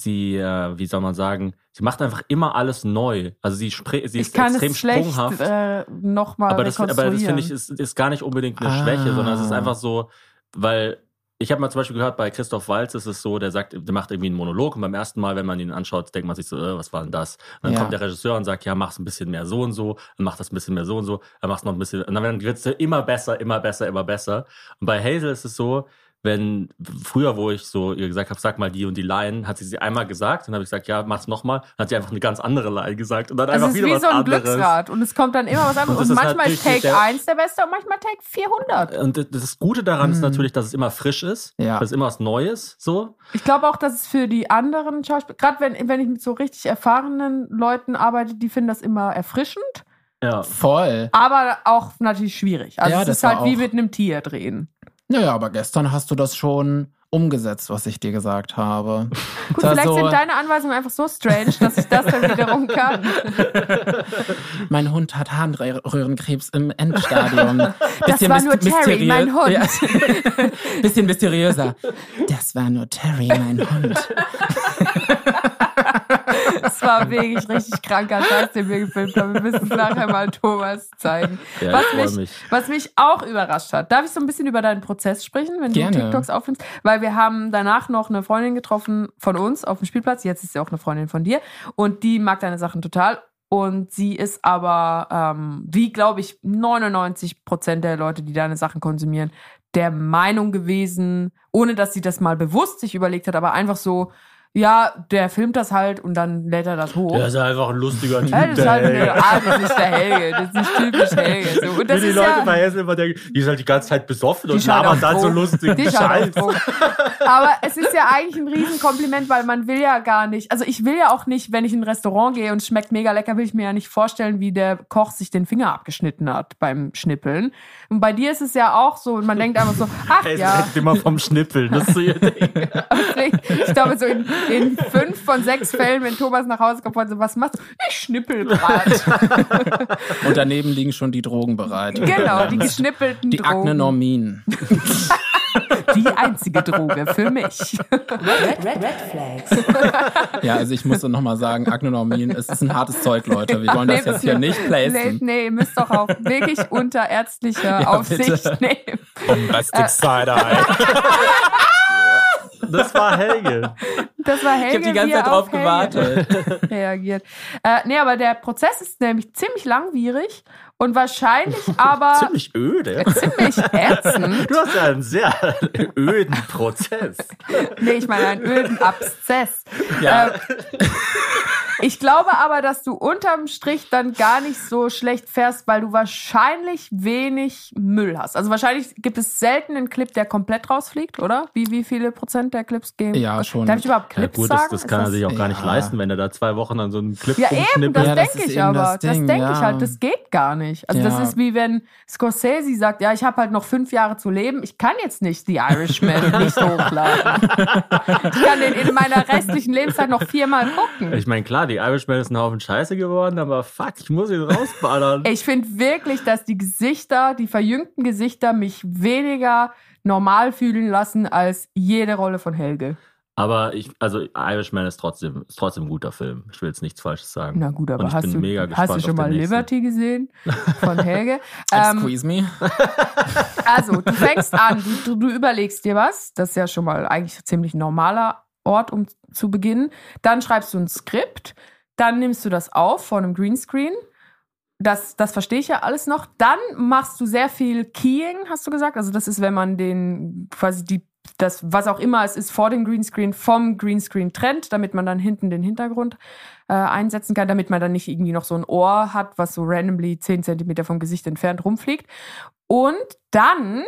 sie, äh, wie soll man sagen, sie macht einfach immer alles neu. Also sie, sie ist extrem es schlecht sprunghaft. äh, nochmal aber, das, aber das finde ich ist, ist gar nicht unbedingt eine Ah. Schwäche, sondern es ist einfach so, weil ich habe mal zum Beispiel gehört, bei Christoph Waltz ist es so, der sagt, der macht irgendwie einen Monolog und beim ersten Mal, wenn man ihn anschaut, denkt man sich so, äh, was war denn das? Und dann Ja. kommt der Regisseur und sagt, ja, mach's ein bisschen mehr so und so, dann macht das ein bisschen mehr so und so, dann mach's noch ein bisschen, und dann wird es immer besser, immer besser, immer besser. Und bei Hazel ist es so, wenn früher, wo ich so ihr gesagt habe, sag mal die und die Line, hat sie sie einmal gesagt, dann habe ich gesagt, ja, mach's nochmal, dann hat sie einfach eine ganz andere Line gesagt und dann einfach es ist wieder wie was so ein anderes. Glücksrad und es kommt dann immer was anderes. Und Und, ist manchmal ist Take der- 1 der beste und manchmal Take 400. Und das Gute daran ist Hm. natürlich, dass es immer frisch ist, Ja. dass es immer was Neues, so. Ich glaube auch, dass es für die anderen Schauspieler, gerade wenn, wenn ich mit so richtig erfahrenen Leuten arbeite, die finden das immer erfrischend, Ja. voll. aber auch natürlich schwierig. Also Ja, es das ist halt wie mit einem Tier drehen. Naja, aber gestern hast du das schon umgesetzt, was ich dir gesagt habe. [LAUGHS] Gut, vielleicht so- sind deine Anweisungen einfach so strange, dass ich das dann wiederum kann. [LAUGHS] Mein Hund hat Harnröhrenkrebs im Endstadium. [LAUGHS] Das war nur Terry, mein Hund. Ja. Bisschen mysteriöser. Das war nur Terry, mein Hund. Das war wirklich richtig kranker Scheiß, den wir gefilmt haben. Wir müssen es nachher mal Thomas zeigen. Ja, was, mich, mich. was mich auch überrascht hat. Darf ich so ein bisschen über deinen Prozess sprechen, wenn Gerne. du TikToks aufnimmst? Weil wir haben danach noch eine Freundin getroffen von uns auf dem Spielplatz. Jetzt ist sie auch eine Freundin von dir. Und die mag deine Sachen total. Und sie ist aber, ähm, wie glaube ich, 99 Prozent der Leute, die deine Sachen konsumieren, der Meinung gewesen, ohne dass sie das mal bewusst sich überlegt hat, aber einfach so, ja, der filmt das halt und dann lädt er das hoch. Der ist einfach ein lustiger Typ. Ja, das ist halt Helge. eine, ah, das ist der Helge. Das ist nicht typisch Helge. So. Und das Wie die ist Leute ja, bei Hessen immer denken, die ist halt die ganze Zeit besoffen und auf dann so lustig Die Scheiß. Aber es ist ja eigentlich ein Riesenkompliment, weil man will ja gar nicht, also ich will ja auch nicht, wenn ich in ein Restaurant gehe und es schmeckt mega lecker, will ich mir ja nicht vorstellen, wie der Koch sich den Finger abgeschnitten hat beim Schnippeln. Und bei dir ist es ja auch so, und man denkt einfach so, ach Hey, [LAUGHS] ja, immer vom Schnippeln. Das ist so ihr [LAUGHS] Ding. Ich glaube, so in, in fünf von sechs Fällen, wenn Thomas nach Hause kommt so, was machst du? Ich schnippel gerade. [LAUGHS] Und daneben liegen schon die Drogen bereit. genau, die geschnippelten Die Drogen. Agnenormin. [LAUGHS] Die einzige Droge für mich. Red, red, red flags. [LAUGHS] Ja, also ich muss nochmal sagen, Agnenormin, es ist ein hartes Zeug, Leute. Wir wollen das jetzt hier nicht Nee, placen. nee, ihr müsst doch auch wirklich unter ärztlicher Ja, Aufsicht bitte. nehmen. Bombastic Side-Eye. Das war Helge. Das war Helge, Ich habe die ganze Zeit drauf gewartet. [LAUGHS] reagiert. Äh, nee, aber der Prozess ist nämlich ziemlich langwierig und wahrscheinlich [LAUGHS] aber Ziemlich öde. ziemlich ätzend. Du hast ja einen sehr öden Prozess. Nee, ich meine einen öden Abszess. Ja. Äh, [LAUGHS] ich glaube aber, dass du unterm Strich dann gar nicht so schlecht fährst, weil du wahrscheinlich wenig Müll hast. Also wahrscheinlich gibt es selten einen Clip, der komplett rausfliegt, oder? Wie, wie viele Prozent der Clips gehen? Ja, schon. Darf ich überhaupt Ja, Clips gut, das, sagen? das Ist kann er sich auch gar nicht Ja. leisten, wenn er da zwei Wochen an so einem Clip Ja, eben, das Ja, das denke ich eben aber. das Das, denke ich ja. halt. Das geht gar nicht. Also, das Ja. ist wie wenn Scorsese sagt: Ja, ich habe halt noch fünf Jahre zu leben. Ich kann jetzt nicht The Irishman [LAUGHS] nicht hochladen. Ich kann den in meiner restlichen Lebenszeit noch viermal gucken. Ich meine, klar, die Irishman ist ein Haufen Scheiße geworden, aber fuck, ich muss ihn rausballern. [LAUGHS] Ich finde wirklich, dass die Gesichter, die verjüngten Gesichter, mich weniger normal fühlen lassen als jede Rolle von Helge. Aber ich, also Irishman ist trotzdem, ist trotzdem ein guter Film. Ich will jetzt nichts Falsches sagen. Na gut, aber hast bin du, mega hast gespannt du schon mal. Liberty gesehen von Helge? [LAUGHS] ähm, Excuse me. also, du fängst an, du, du, du überlegst dir was. Das ist ja schon mal eigentlich ziemlich normaler Ort, um zu beginnen. Dann schreibst du ein Skript. Dann nimmst du das auf vor einem Greenscreen. Das, das verstehe ich ja alles noch. Dann machst du sehr viel Keying, hast du gesagt. Also das ist, wenn man den quasi die das, was auch immer es ist, vor dem Greenscreen vom Greenscreen trennt, damit man dann hinten den Hintergrund äh, einsetzen kann, damit man dann nicht irgendwie noch so ein Ohr hat, was so randomly 10 Zentimeter vom Gesicht entfernt rumfliegt. Und dann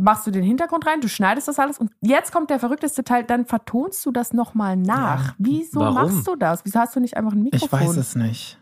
machst du den Hintergrund rein, du schneidest das alles und jetzt kommt der verrückteste Teil, dann vertonst du das nochmal nach. Ja. Wieso Warum? machst du das? Wieso hast du nicht einfach ein Ich Mikrofon? weiß es nicht.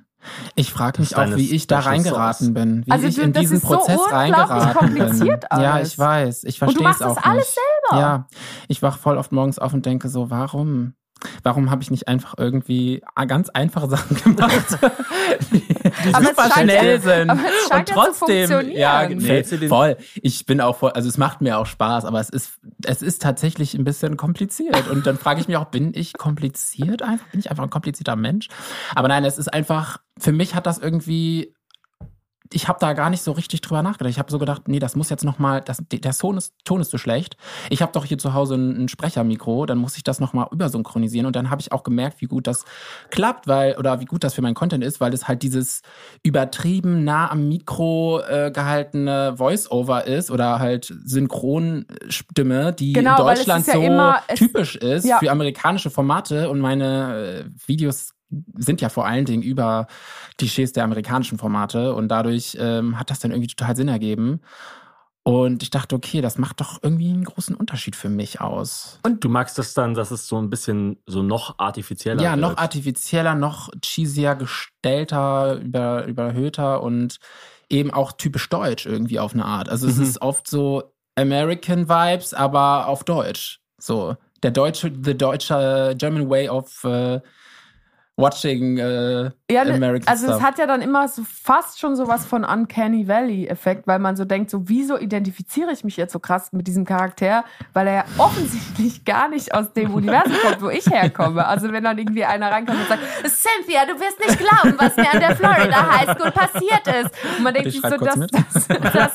Ich frage mich auch, wie ich da reingeraten bin. Wie Also ich du- in das diesen ist so Prozess unglaublich reingeraten bin. kompliziert Ja, ich weiß. Ich Und du verstehe machst es auch das alles nicht. selber. Ja, ich wach voll oft morgens auf und denke so, warum? Warum habe ich nicht einfach irgendwie ganz einfache Sachen gemacht, [LAUGHS] die, die super schnell ja- sind und ja zu trotzdem, ja, du nee, voll. Ich bin auch voll, also es macht mir auch Spaß, aber es ist, es ist tatsächlich ein bisschen kompliziert und dann frage ich mich auch, bin ich kompliziert einfach? Bin ich einfach ein komplizierter Mensch? Aber nein, es ist einfach, für mich hat das irgendwie ich habe da gar nicht so richtig drüber nachgedacht. Ich habe so gedacht, nee, das muss jetzt noch mal, das, der Ton ist, Ton ist zu schlecht. Ich habe doch hier zu Hause ein, ein Sprechermikro, dann muss ich das noch mal übersynchronisieren und dann habe ich auch gemerkt, wie gut das klappt, weil oder wie gut das für meinen Content ist, weil es halt dieses übertrieben nah am Mikro äh, gehaltene Voice-Over ist oder halt Synchronstimme, die Genau, in Deutschland ja so immer- es- typisch ist Ja. für amerikanische Formate und meine äh, Videos sind ja vor allen Dingen über Klischees der amerikanischen Formate und dadurch ähm, hat das dann irgendwie total Sinn ergeben. Und ich dachte, okay, das macht doch irgendwie einen großen Unterschied für mich aus. Und du magst das dann, dass es so ein bisschen so noch artifizieller Ja, noch wird. artifizieller, noch cheesier gestellter, über, überhöhter und eben auch typisch deutsch irgendwie auf eine Art. Also es Mhm. ist oft so American Vibes, aber auf Deutsch. So der deutsche, the deutsche German way of äh, watching äh, Ja, ne, American also stuff. es hat ja dann immer so fast schon sowas von Uncanny Valley-Effekt, weil man so denkt, so wieso identifiziere ich mich jetzt so krass mit diesem Charakter, weil er ja [LAUGHS] offensichtlich gar nicht aus dem Universum kommt, wo ich herkomme. Also wenn dann irgendwie einer reinkommt und sagt, Cynthia, du wirst nicht glauben, was mir an der Florida High School passiert ist. Und man denkt Ich sich so, das, [LAUGHS] das,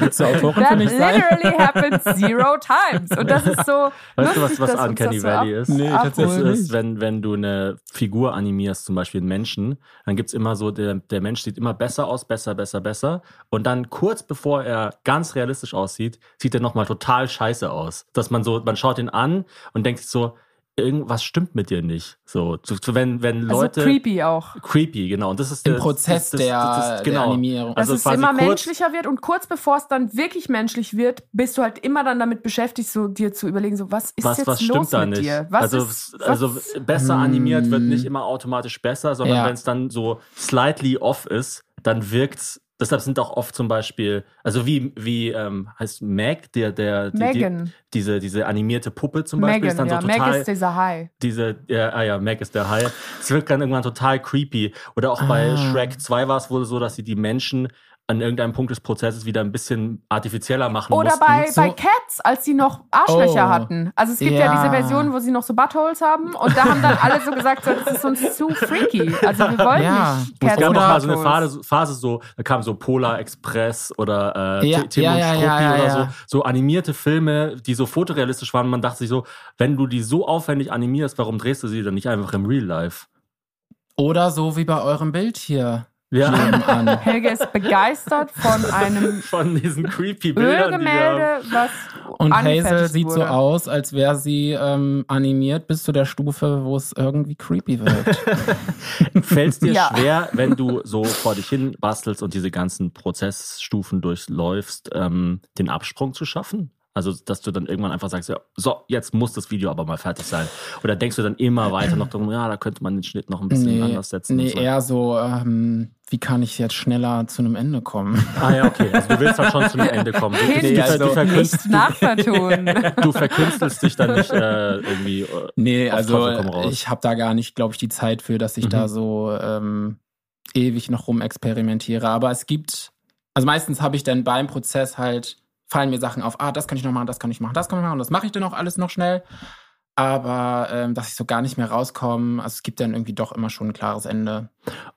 das, du Autorin that für mich sein? literally happens zero times. Und das ist so Weißt du, was, lustig, was Uncanny das so Valley ist? Nee, das tatsächlich ist, nicht. wenn, wenn du eine Figur animierst, zum Beispiel einen Menschen, dann gibt's immer so, der, der Mensch sieht immer besser aus, besser, besser, besser. Und dann kurz bevor er ganz realistisch aussieht, sieht er nochmal total scheiße aus. Dass man so, man schaut ihn an und denkt sich so, irgendwas stimmt mit dir nicht. So, so so wenn, wenn Also Leute. creepy auch. Creepy, genau. Und das ist Im der- Prozess das- das- der, das ist- genau. der Animierung. dass Also es quasi immer kurz- menschlicher wird und kurz bevor es dann wirklich menschlich wird, bist du halt immer dann damit beschäftigt, so dir zu überlegen, so was ist was, jetzt was los mit nicht? dir? Was also, ist, was, also besser animiert wird Hm. nicht immer automatisch besser, sondern Ja. wenn es dann so slightly off ist, dann wirkt's. Deshalb sind auch oft zum Beispiel, also wie, wie ähm, heißt Meg, der, der, die, die, diese, diese animierte Puppe zum Beispiel, Megan, ist dann ja, so Meg total, ist dieser Hai. diese, ja, ah ja, Meg ist der Hai. Es wirkt dann irgendwann total creepy. Oder auch bei Ah. Shrek 2 war es wohl so, dass sie die Menschen an irgendeinem Punkt des Prozesses wieder ein bisschen artifizieller machen Oder mussten. bei, So- bei Cats, als sie noch Arschlöcher Oh. hatten. Also es gibt ja. Ja. diese Version, wo sie noch so Buttholes haben und da haben dann [LAUGHS] alle so gesagt, so, das ist uns zu freaky. Also wir wollen Ja. nicht Es Cats gab mit noch mal so eine. Phase, Phase so, da kam so Polar Express oder äh, Ja, T- Tim ja, und ja, Struppi ja, ja, oder ja. so, so animierte Filme, die so fotorealistisch waren. Man dachte sich so, wenn du die so aufwendig animierst, warum drehst du sie dann nicht einfach im Real Life? Oder so wie bei eurem Bild hier. Ja, nebenan. [LAUGHS] Helge ist begeistert von einem von diesen creepy Bildern, die was Und Hazel sieht so wurde. aus, als wäre sie ähm, animiert bis zu der Stufe, wo es irgendwie creepy wird. [LAUGHS] Fällt es dir Ja. schwer, wenn du so vor dich hin bastelst und diese ganzen Prozessstufen durchläufst, ähm, den Absprung zu schaffen? Also, dass du dann irgendwann einfach sagst, ja, so, jetzt muss das Video aber mal fertig sein. Oder denkst du dann immer weiter noch darum, ja, da könnte man den Schnitt noch ein bisschen nee, anders setzen? nee so. eher so, ähm, wie kann ich jetzt schneller zu einem Ende kommen? Ah ja, okay. Also du willst dann schon zum Ende kommen. Du, Kind, du, du, also du, verkünstelst, nicht nachvertonen. [LAUGHS] du verkünstelst dich dann nicht äh, irgendwie. Äh, Nee, also Teufel komm raus. ich habe da gar nicht, glaube ich, die Zeit für, dass ich Mhm. da so ähm, ewig noch rumexperimentiere. Aber es gibt, also meistens habe ich dann beim Prozess halt, fallen mir Sachen auf, ah, das kann ich noch machen, das kann ich machen, das kann ich machen, und das mache ich dann auch alles noch schnell. aber ähm, dass ich so gar nicht mehr rauskomme. Also es gibt dann irgendwie doch immer schon ein klares Ende.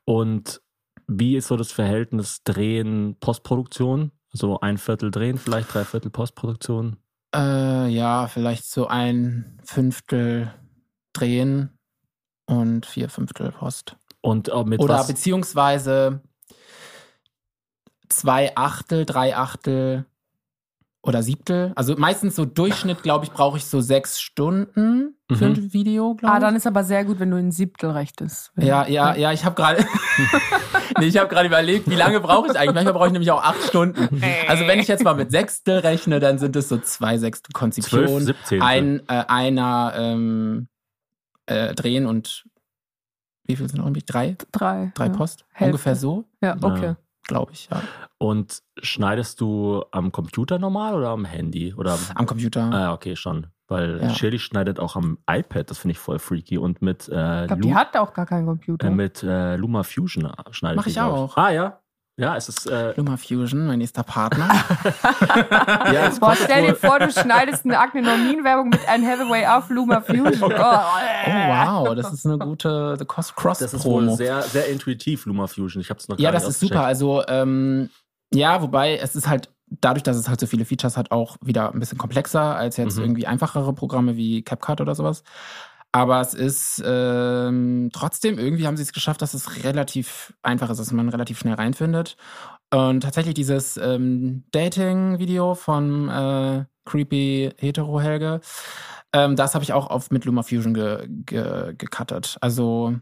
Und wie ist so das Verhältnis Drehen, Postproduktion? So ein Viertel drehen, vielleicht drei Viertel Postproduktion? Äh, ja, vielleicht so ein Fünftel drehen und vier Fünftel Post. Und äh, mit Oder was? beziehungsweise zwei Achtel, drei Achtel oder Siebtel. Also meistens so Durchschnitt, glaube ich, brauche ich so sechs Stunden für Mhm. ein Video, glaube Ah, ich. dann ist aber sehr gut, wenn du in Siebtel rechnest. Ja, ja, ja, ich habe gerade [LAUGHS] nee, ich habe gerade überlegt, wie lange brauche ich eigentlich? Manchmal brauche ich nämlich auch acht Stunden. Also wenn ich jetzt mal mit Sechstel rechne, dann sind es so zwei Sechstel Konzeption, Zwölf, siebzehntel. ein äh, einer ähm, äh, drehen und wie viel sind noch irgendwie? Drei? Drei. Drei ja. Post? Hälfte. Ungefähr so, Ja, okay. Glaube ich, ja. Und schneidest du am Computer normal oder am Handy? Oder am, Am Computer. ah, okay, schon. Weil Ja. Shirley schneidet auch am iPad, das finde ich voll freaky. Und mit, äh, Ich glaube, die hat auch gar keinen Computer. äh, mit äh, Luma Fusion schneidet Mach ich auch. Ah, ja. Ja, es ist. Äh, Luma Fusion, mein nächster Partner. [LAUGHS] ja, es Boah, stell dir vor, du schneidest eine Agnenormin-Werbung mit Anne Hathaway auf Luma Fusion. Oh, oh wow, das ist eine gute Cross- Das ist wohl Cross-Promo. sehr, sehr intuitiv, Luma Fusion. Ich habe es noch Ja, das ist super. Also, ähm, ja, wobei es ist halt, dadurch, dass es halt so viele Features hat, auch wieder ein bisschen komplexer als jetzt Mhm. irgendwie einfachere Programme wie CapCut oder sowas. Aber es ist ähm, trotzdem, irgendwie haben sie es geschafft, dass es relativ einfach ist, dass man relativ schnell reinfindet. Und tatsächlich dieses ähm, Dating-Video von äh, Creepy Hetero Helge, ähm, das habe ich auch auf mit LumaFusion ge, ge, gecuttet. Also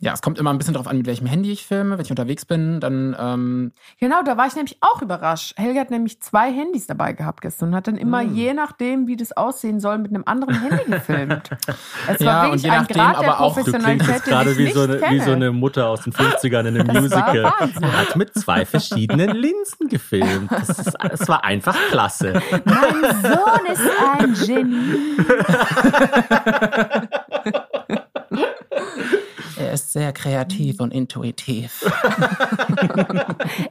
ja, es kommt immer ein bisschen drauf an, mit welchem Handy ich filme. Wenn ich unterwegs bin, dann ähm, Genau, da war ich nämlich auch überrascht. Helge hat nämlich zwei Handys dabei gehabt gestern und hat dann immer, Hm. je nachdem, wie das aussehen soll, mit einem anderen Handy gefilmt. [LAUGHS] Es Ja, war und wirklich je ein nachdem Grad der aber auch- Du klingst Professionalität, den gerade wie so, eine, wie so eine Mutter aus den [LAUGHS] 50ern in einem Das Musical. Er hat mit zwei verschiedenen Linsen gefilmt. Das, ist, das war einfach klasse. Mein Sohn ist ein Genie. [LAUGHS] er ist sehr kreativ und intuitiv. [LAUGHS]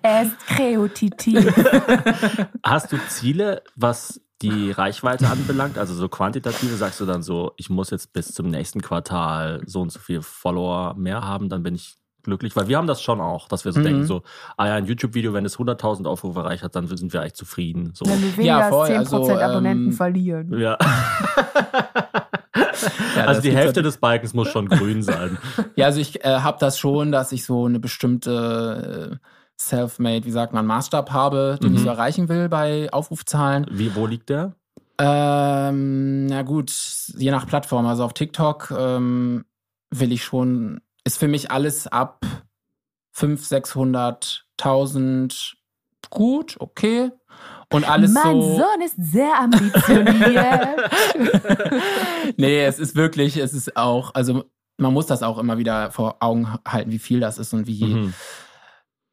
Er ist kreativ. Hast du Ziele, was die Reichweite anbelangt? Also so quantitative, sagst du dann so, ich muss jetzt bis zum nächsten Quartal so und so viel Follower mehr haben, dann bin ich glücklich. Weil wir haben das schon auch, dass wir so Mhm. denken, so, ah ja, ein YouTube-Video, wenn es 100.000 Aufrufe erreicht hat, dann sind wir eigentlich zufrieden. So. Wenn wir weniger Ja, voll, als 10% also, Abonnenten ähm, verlieren. Ja. [LAUGHS] Ja, also die Hälfte halt- des Balkens muss schon grün sein. [LAUGHS] Ja, also ich äh, habe das schon, dass ich so eine bestimmte äh, Self-made, wie sagt man, Maßstab habe, den Mhm. ich so erreichen will bei Aufrufzahlen. Wie, wo liegt der? Ähm, na gut, je nach Plattform. Also auf TikTok ähm, will ich schon, ist für mich alles ab 500, 600.000 gut, okay. Und alles mein so. Sohn ist sehr ambitioniert. [LAUGHS] nee, es ist wirklich, es ist auch, also man muss das auch immer wieder vor Augen halten, wie viel das ist und wie, Mhm.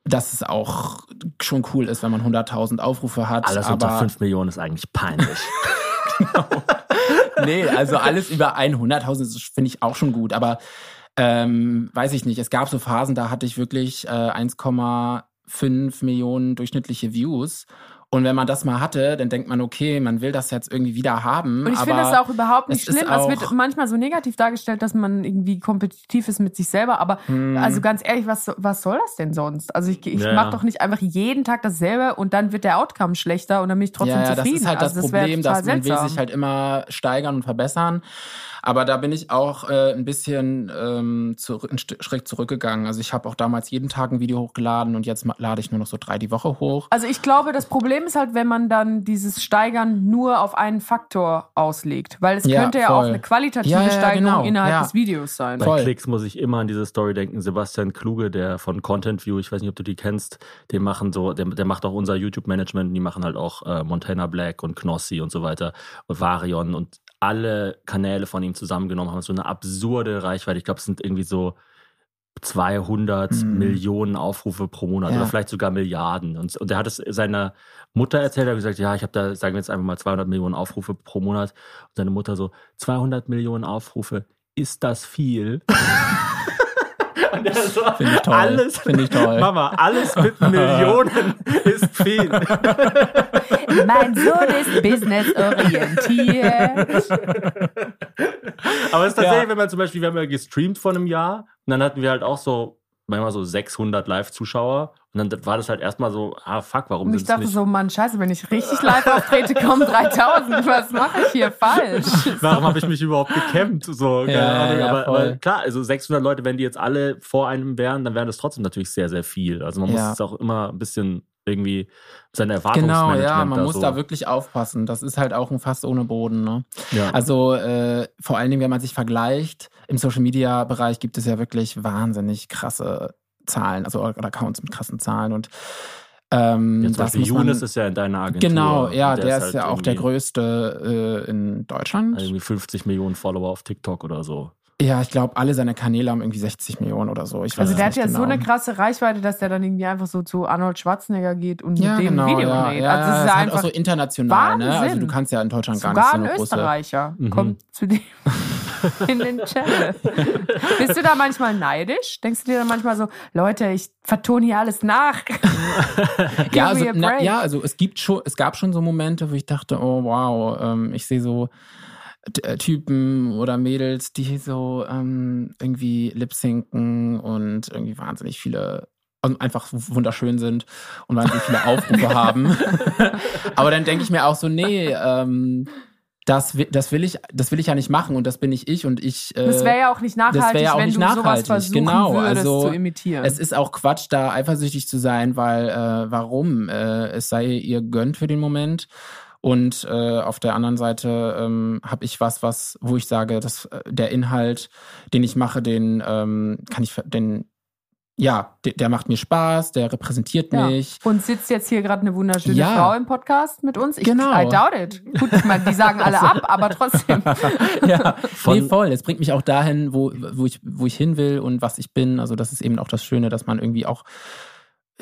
dass es auch schon cool ist, wenn man 100.000 Aufrufe hat. Alles aber unter 5 Millionen ist eigentlich peinlich. [LAUGHS] nee, also alles über 100.000 ist, finde ich auch schon gut. Aber ähm, weiß ich nicht. Es gab so Phasen, da hatte ich wirklich äh, 1,5 Millionen durchschnittliche Views. Und wenn man das mal hatte, dann denkt man, okay, man will das jetzt irgendwie wieder haben. Und ich finde das auch überhaupt nicht schlimm. Es wird manchmal so negativ dargestellt, dass man irgendwie kompetitiv ist mit sich selber. Aber Hm. also ganz ehrlich, was, was soll das denn sonst? Also ich, ich Ja, mache doch nicht einfach jeden Tag dasselbe und dann wird der Outcome schlechter und dann bin ich trotzdem ja, ja, zufrieden. das ist halt also das wär Problem, dass man will sich halt immer steigern und verbessern. Aber da bin ich auch äh, ein bisschen ähm, zurück, einen Schritt zurückgegangen. Also ich habe auch damals jeden Tag ein Video hochgeladen und jetzt lade ich nur noch so drei die Woche hoch. Also ich glaube, das Problem ist halt, wenn man dann dieses Steigern nur auf einen Faktor auslegt. Weil es Ja, könnte ja auch voll. eine qualitative Ja, ja, Steigerung genau, innerhalb ja. des Videos sein. Bei Voll. Klicks muss ich immer an diese Story denken. Sebastian Kluge, der von Content View, ich weiß nicht, ob du die kennst, die machen so, der, der macht auch unser YouTube-Management, die machen halt auch äh, Montana Black und Knossi und so weiter und Varion und alle Kanäle von ihm zusammengenommen haben so eine absurde Reichweite. Ich glaube, es sind irgendwie so 200 Mhm. Millionen Aufrufe pro Monat Ja. oder vielleicht sogar Milliarden. Und, und er hat es seiner Mutter erzählt, er hat gesagt, ja, ich habe da, sagen wir jetzt einfach mal 200 Millionen Aufrufe pro Monat. Und seine Mutter so, 200 Millionen Aufrufe, ist das viel? [LAUGHS] Und er so, Finde ich toll. Alles, Finde ich toll. Mama, alles mit [LAUGHS] Millionen ist viel. [LAUGHS] Mein Sohn ist businessorientiert. Aber es ist tatsächlich, Ja. wenn man zum Beispiel, wir haben ja gestreamt vor einem Jahr und dann hatten wir halt auch so, manchmal so 600 Live-Zuschauer und dann war das halt erstmal so, ah fuck, warum Und ich es dachte nicht... so, Mann, scheiße, wenn ich richtig live auftrete, kommen 3000. Was mache ich hier falsch? Warum habe ich mich überhaupt gekämmt? So, keine Ja, Ahnung. ja, aber, aber klar, also 600 Leute, wenn die jetzt alle vor einem wären, dann wären das trotzdem natürlich sehr, sehr viel. Also man muss Ja. es auch immer ein bisschen irgendwie seine Genau, Erwartungsmanagement ja, man muss so. da wirklich aufpassen. Das ist halt auch ein Fass ohne Boden. Ne? ja. Also äh, vor allen Dingen, wenn man sich vergleicht, im Social Media Bereich gibt es ja wirklich wahnsinnig krasse Zahlen, also Accounts mit krassen Zahlen und ähm, zum das Younes ist ja in deiner Agentur. genau, ja, Und der, ist, halt ja auch der größte äh, in Deutschland. Irgendwie 50 Millionen Follower auf TikTok oder so. Ja, ich glaube, alle seine Kanäle haben irgendwie 60 Millionen oder so. Ich weiß Also der hat ja so genau. eine krasse Reichweite, dass der dann irgendwie einfach so zu Arnold Schwarzenegger geht und ja, mit dem genau, Video ja, dreht. ja, Also es ist ja halt einfach auch so international, ne? Also Wahnsinn. du kannst ja in Deutschland gar sogar nicht so ein eine große Österreicher Mhm. kommt zu dem [LAUGHS] in den Channel. Bist du da manchmal neidisch? Denkst du dir dann manchmal so, Leute, ich vertone hier alles nach? [LAUGHS] Ja, also, na, ja, also es gibt schon, es gab schon so Momente, wo ich dachte, oh wow, ähm, ich sehe so Typen oder Mädels, die so ähm, irgendwie lip-sinken und irgendwie wahnsinnig viele und einfach wunderschön sind und wahnsinnig viele Aufrufe [LAUGHS] haben. Aber dann denke ich mir auch so, nee, ähm, das, das will ich, das will ich ja nicht machen und das bin nicht ich und ich. Äh, Das wäre ja auch nicht nachhaltig, wär ja auch wenn nicht du sowas nachhaltig, versuchen genau, würdest also zu imitieren. es ist auch Quatsch, da eifersüchtig zu sein, weil äh, warum? Äh, es sei ihr gönnt für den Moment. Und äh, auf der anderen Seite ähm, habe ich was, was, wo ich sage, dass äh, der Inhalt, den ich mache, den ähm, kann ich, ver- den, ja, der, der macht mir Spaß, der repräsentiert Ja. mich. Und sitzt jetzt hier gerade eine wunderschöne Ja. Frau im Podcast mit uns? Ich, Genau. I doubt it. Gut, ich meine, die sagen alle [LAUGHS] ab, aber trotzdem. [LAUGHS] ja, Von- nee, voll. Es bringt mich auch dahin, wo, wo, ich, wo ich hin will und was ich bin. Also das ist eben auch das Schöne, dass man irgendwie auch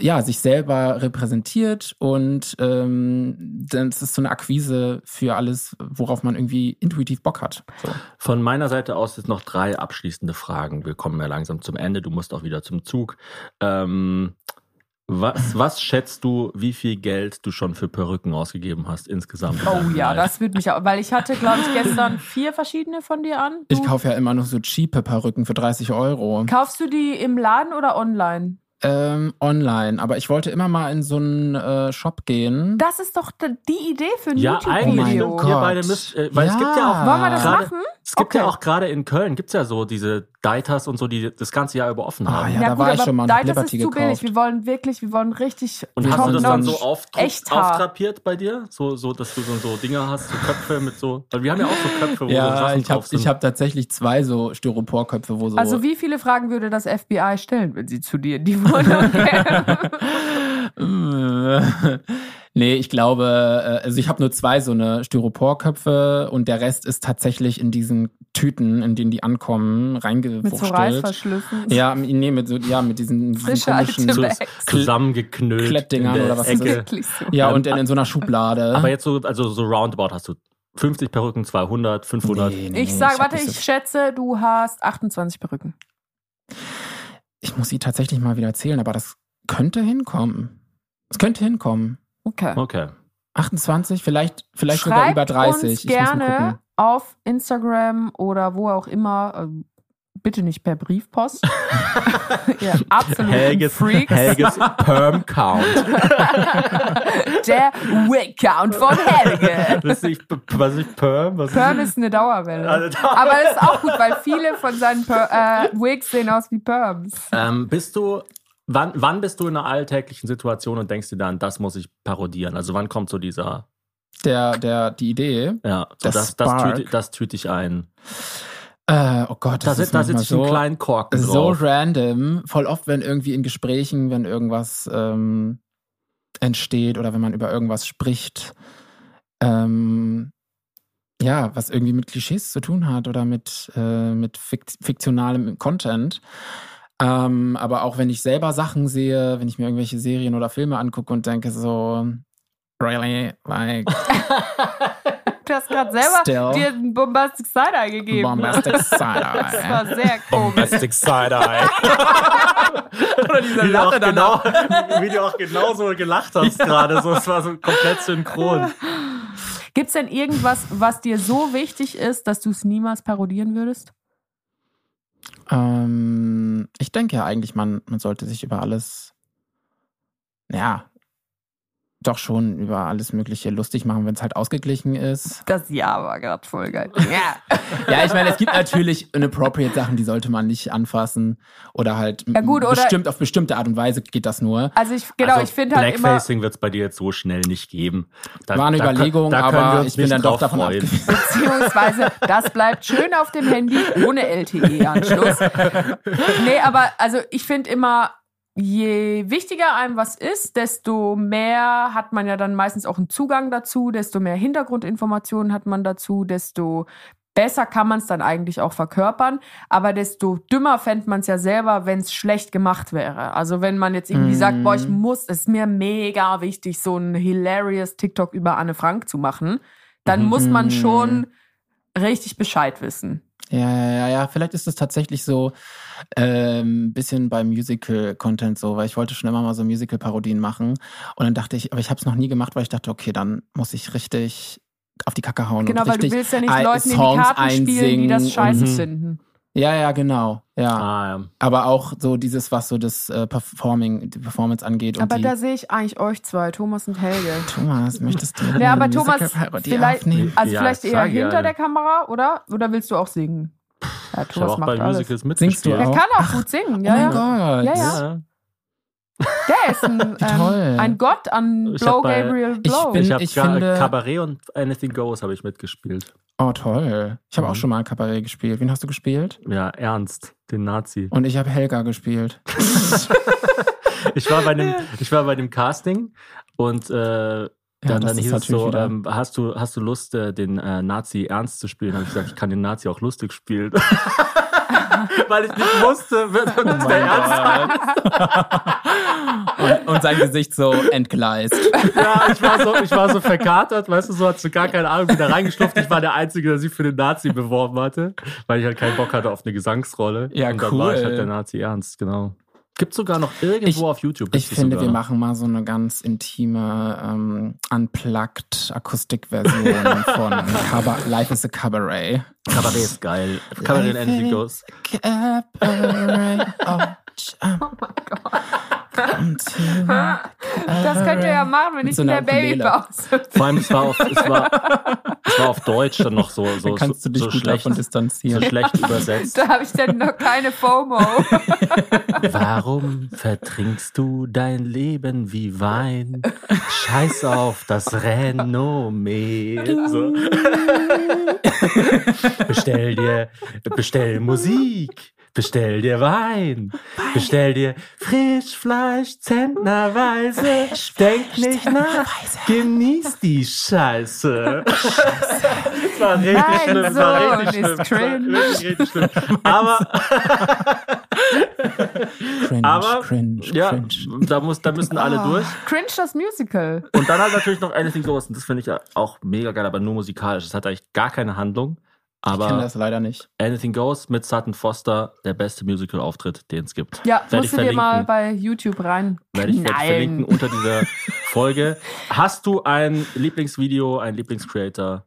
ja, sich selber repräsentiert und ähm, das ist so eine Akquise für alles, worauf man irgendwie intuitiv Bock hat. So. Von meiner Seite aus jetzt noch drei abschließende Fragen. Wir kommen ja langsam zum Ende. Du musst auch wieder zum Zug. Ähm, was, was schätzt du, wie viel Geld du schon für Perücken ausgegeben hast insgesamt? in Oh ja, das würde mich auch, weil ich hatte, glaube ich, gestern vier verschiedene von dir an. Du, Ich kaufe ja immer noch so cheape Perücken für 30 Euro. kaufst du die im Laden oder online? Ähm, online, aber ich wollte immer mal in so einen äh, Shop gehen. Das ist doch die Idee für ein Ja, eigentlich YouTube-Video. stimmt. Ihr Gott. beide müsst, äh, weil es gibt ja auch. Wollen wir das gerade- machen? Es gibt ja Okay. auch gerade in Köln, gibt es ja so diese Deitas und so, die das ganze Jahr über offen Ah, haben. ja. da war ich schon mal hab Deitas Liberty ist zu billig. gekauft. Wir wollen wirklich, wir wollen richtig Und hast du das dann so auf, Echt auftrapiert bei dir? So, so, dass du so, so Dinger hast, so Köpfe mit so. Weil wir haben ja auch so Köpfe, wo so Ja, Sachen ich habe drauf sind. ich hab tatsächlich zwei so Styroporköpfe, wo so. Also wie viele Fragen würde das FBI stellen, wenn sie zu dir in die Wohnung [LAUGHS] kämen? nee, ich glaube, äh, also ich habe nur zwei so eine Styroporköpfe und der Rest ist tatsächlich in diesen Tüten, in denen die ankommen, Mit so. Reißverschlüssen. Ja, nee, mit so, ja, mit diesen, diesen komischen. zusammengeknüllt Klettdingern in der oder was ist Ecke. So. Ja, und dann in so einer Schublade. Aber jetzt so, also so roundabout hast du 50 Perücken, 200, 500. Nee, nee, Ich sage, warte, ich schätze, du hast 28 Perücken. Ich muss sie tatsächlich mal wieder erzählen, aber das könnte hinkommen. Es könnte hinkommen. Okay. Okay. 28, vielleicht, vielleicht sogar über 30. uns ich muss mal gerne gucken. auf Instagram oder wo auch immer. ähm, Bitte nicht per Briefpost. [LAUGHS] ja, absolut Helges, Freaks. Helges Perm Count. [LAUGHS] Der Wig-Count von Helge. Das ist was ist Perm? Was Perm ist eine Dauerwelle. Also, Aber das ist auch gut, weil viele von seinen per äh, Wigs sehen aus wie Perms. Ähm, bist du, wann, wann bist du in einer alltäglichen Situation und denkst dir dann, das muss ich parodieren? Also wann kommt so dieser, Der, der, die Idee. ja, so Das das, tüte, das tüte ich ein. Äh, oh Gott, Da, das sit, ist da sitze ich einen so, kleinen Korken so drauf. random. Voll oft, wenn irgendwie in Gesprächen, wenn irgendwas ähm, entsteht oder wenn man über irgendwas spricht, ähm, ja, was irgendwie mit Klischees zu tun hat oder mit, äh, mit fikt fiktionalem Content. Ähm, aber auch wenn ich selber Sachen sehe, wenn ich mir irgendwelche Serien oder Filme angucke und denke so, really, like, [LAUGHS] Du hast gerade selber Still. dir einen Bombastic Side-Eye gegeben. bombastic [LAUGHS] Das side-eye. war sehr komisch. [LAUGHS] Bombastic Side-Eye. Oder diese wie, du auch Lache genau, wie du auch genauso gelacht hast gerade. So, es war so komplett synchron. Gibt's denn irgendwas, was dir so wichtig ist, dass du es niemals parodieren würdest? Ähm, ich denke ja eigentlich, man, man sollte sich über alles, ja, doch schon über alles Mögliche lustig machen, wenn es halt ausgeglichen ist. Das Ja war gerade voll geil. [LAUGHS] Ja. Ja, ich meine, es gibt natürlich inappropriate Sachen, die sollte man nicht anfassen oder halt Ja, gut, oder- bestimmt auf bestimmte Art und Weise geht das nur. Also ich, genau, also ich finde halt immer, Blackfacing wird es bei dir jetzt so schnell nicht geben. Da, War eine da Überlegung, da aber ich bin dann doch davon freuen. abgewiesen. [LAUGHS] beziehungsweise das bleibt schön auf dem Handy ohne LTE-Anschluss. Nee, aber also ich finde immer, je wichtiger einem was ist, desto mehr hat man ja dann meistens auch einen Zugang dazu, desto mehr Hintergrundinformationen hat man dazu, desto besser kann man es dann eigentlich auch verkörpern, aber desto dümmer fände man es ja selber, wenn es schlecht gemacht wäre. Also wenn man jetzt irgendwie Mm. sagt, boah, ich muss, es ist mir mega wichtig, so ein hilarious TikTok über Anne Frank zu machen, dann Mhm. muss man Mm. schon richtig Bescheid wissen. Ja, ja, ja, vielleicht ist es tatsächlich so ein ähm, bisschen beim Musical-Content so, weil ich wollte schon immer mal so Musical-Parodien machen und dann dachte ich, aber ich habe es noch nie gemacht, weil ich dachte, okay, dann muss ich richtig auf die Kacke hauen Genau, und weil du richtig willst ja nicht Leuten in die Karten spielen, die das einsingen scheiße Mhm. finden. Ja, ja, genau, ja. Ah, ja. Aber auch so dieses, was so das äh, Performing, die Performance angeht und Aber die da sehe ich eigentlich euch zwei, Thomas und Helge. Thomas, möchtest du Ja, aber Thomas, vielleicht, aufnehmen? also Ja, vielleicht ich eher sag ja. hinter der Kamera, oder? Oder willst du auch singen? Ja, Ich Thomas auch macht bei alles. Musicals Singst du mitgespielt. Der auch? kann auch gut singen, ja, oh mein ja. Gott. Ja, ja. Ja. Der ist ein, [LAUGHS] Toll. ähm, ein Gott an Ich Blow bei- Gabriel Ich Blow. bin- Ich habe Ich finde- Cabaret und Anything Goes habe ich mitgespielt. Oh, toll. Ich habe Mhm. auch schon mal Kabarett gespielt. Wen hast du gespielt? Ja, Ernst, den Nazi. Und ich habe Helga gespielt. [LAUGHS] Ich war bei dem, ich war bei dem Casting und äh, dann, das dann hieß es so, ähm, hast, du, hast du Lust, äh, den äh, Nazi ernst zu spielen? Habe ich gesagt, ich kann den Nazi auch lustig spielen. [LAUGHS] [LAUGHS] Weil ich nicht wusste, wer Oh der ernst und, und sein Gesicht so entgleist. Ja, ich war so, ich war so verkatert, weißt du, so hat so gar keine Ahnung, wieder reingeschlupft. Ich war der Einzige, der sich für den Nazi beworben hatte, weil ich halt keinen Bock hatte auf eine Gesangsrolle. Ja, und dann war ich cool. halt der Nazi ernst, genau. Gibt sogar noch irgendwo Ich- auf YouTube. Ich finde, sogar wir machen mal so eine ganz intime, ähm, unplugged Akustikversion von Caba Life is a Cabaret. Kabarett ist geil. Kabarett and Anything Goes. Cabaret. Oh, oh Come to Das könnt ihr ja machen, wenn ich so in der. Babypause Vor allem, es war auf, es war, [LAUGHS] es war auf Deutsch dann noch so, so, Dann kannst du dich so, gut schlecht, davon so distanzieren. schlecht [LAUGHS] übersetzt. Da habe ich dann noch keine FOMO. [LAUGHS] Warum vertrinkst du dein Leben wie Wein? Scheiß auf das Renommee. So. bestell dir, bestell Musik. Bestell dir Wein, bestell dir Frischfleisch zentnerweise. Denk nicht nach, genieß die Scheiße. [LAUGHS] Das war richtig Mein schlimm, das war richtig ist schlimm. Cringe. Richtig, richtig schlimm. [LAUGHS] Aber [LAUGHS] Cringe, Aber, cringe, ja, cringe. da, muss, da müssen alle durch. Cringe das Musical. Und dann halt natürlich noch Anything Goes. Und das finde ich auch mega geil, aber nur musikalisch. Das hat eigentlich gar keine Handlung. Ich kenne Aber das leider nicht. Anything Goes mit Sutton Foster, der beste Musical-Auftritt, den es gibt. Ja, Werde ich musst du dir mal verlinken. bei YouTube rein Werde ich, werde ich verlinken unter dieser [LAUGHS] Folge. Hast du ein Lieblingsvideo, ein Lieblingscreator?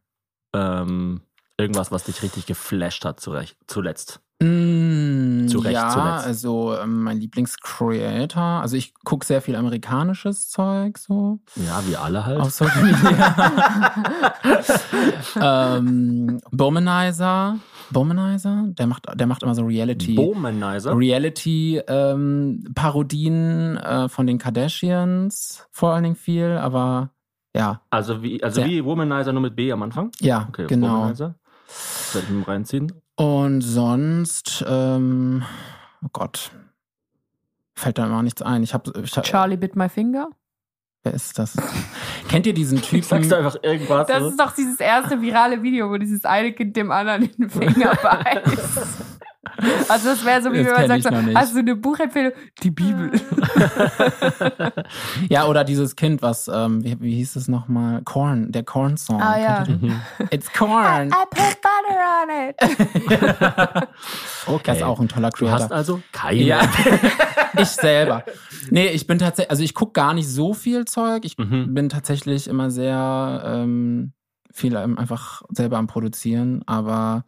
Ähm, irgendwas, was dich richtig geflasht hat zurecht, zuletzt? Mm, Zu Recht, ja, zuletzt. also ähm, mein Lieblingscreator. Also ich gucke sehr viel amerikanisches Zeug so Ja, wie alle halt. auf Social Media. [LAUGHS] ähm, Bomanizer, Bomanizer, der macht, der macht immer so Reality. Bomanizer. Reality ähm, Parodien äh, von den Kardashians vor allen Dingen viel, aber ja, Also wie, also wie Womanizer nur mit B am Anfang? ja, Okay, genau. Womanizer. Werde ich mir reinziehen. Und sonst, ähm, oh Gott, fällt da immer nichts ein. Ich habe, ich hab, Charlie Bit My Finger. wer ist das? [LAUGHS] Kennt ihr diesen Typen? [LAUGHS] Sagst du einfach irgendwas? Das ist doch dieses erste virale Video, wo dieses eine Kind dem anderen in den Finger [LAUGHS] beißt. Also das wäre so, wie Das wenn man sagt, so, hast du eine Buchempfehlung? Die Bibel. [LAUGHS] Ja, oder dieses Kind, was, ähm, wie, wie hieß es nochmal? Korn, der Korn-Song. Ah, ja. Mhm. It's Korn. I put butter on it. [LAUGHS] Okay. Das ist auch ein toller Du hast Creator. also keine. Ja, [LAUGHS] ich selber. Nee, ich bin tatsächlich, also ich gucke gar nicht so viel Zeug. Ich Mhm. bin tatsächlich immer sehr ähm, viel ähm, einfach selber am Produzieren, aber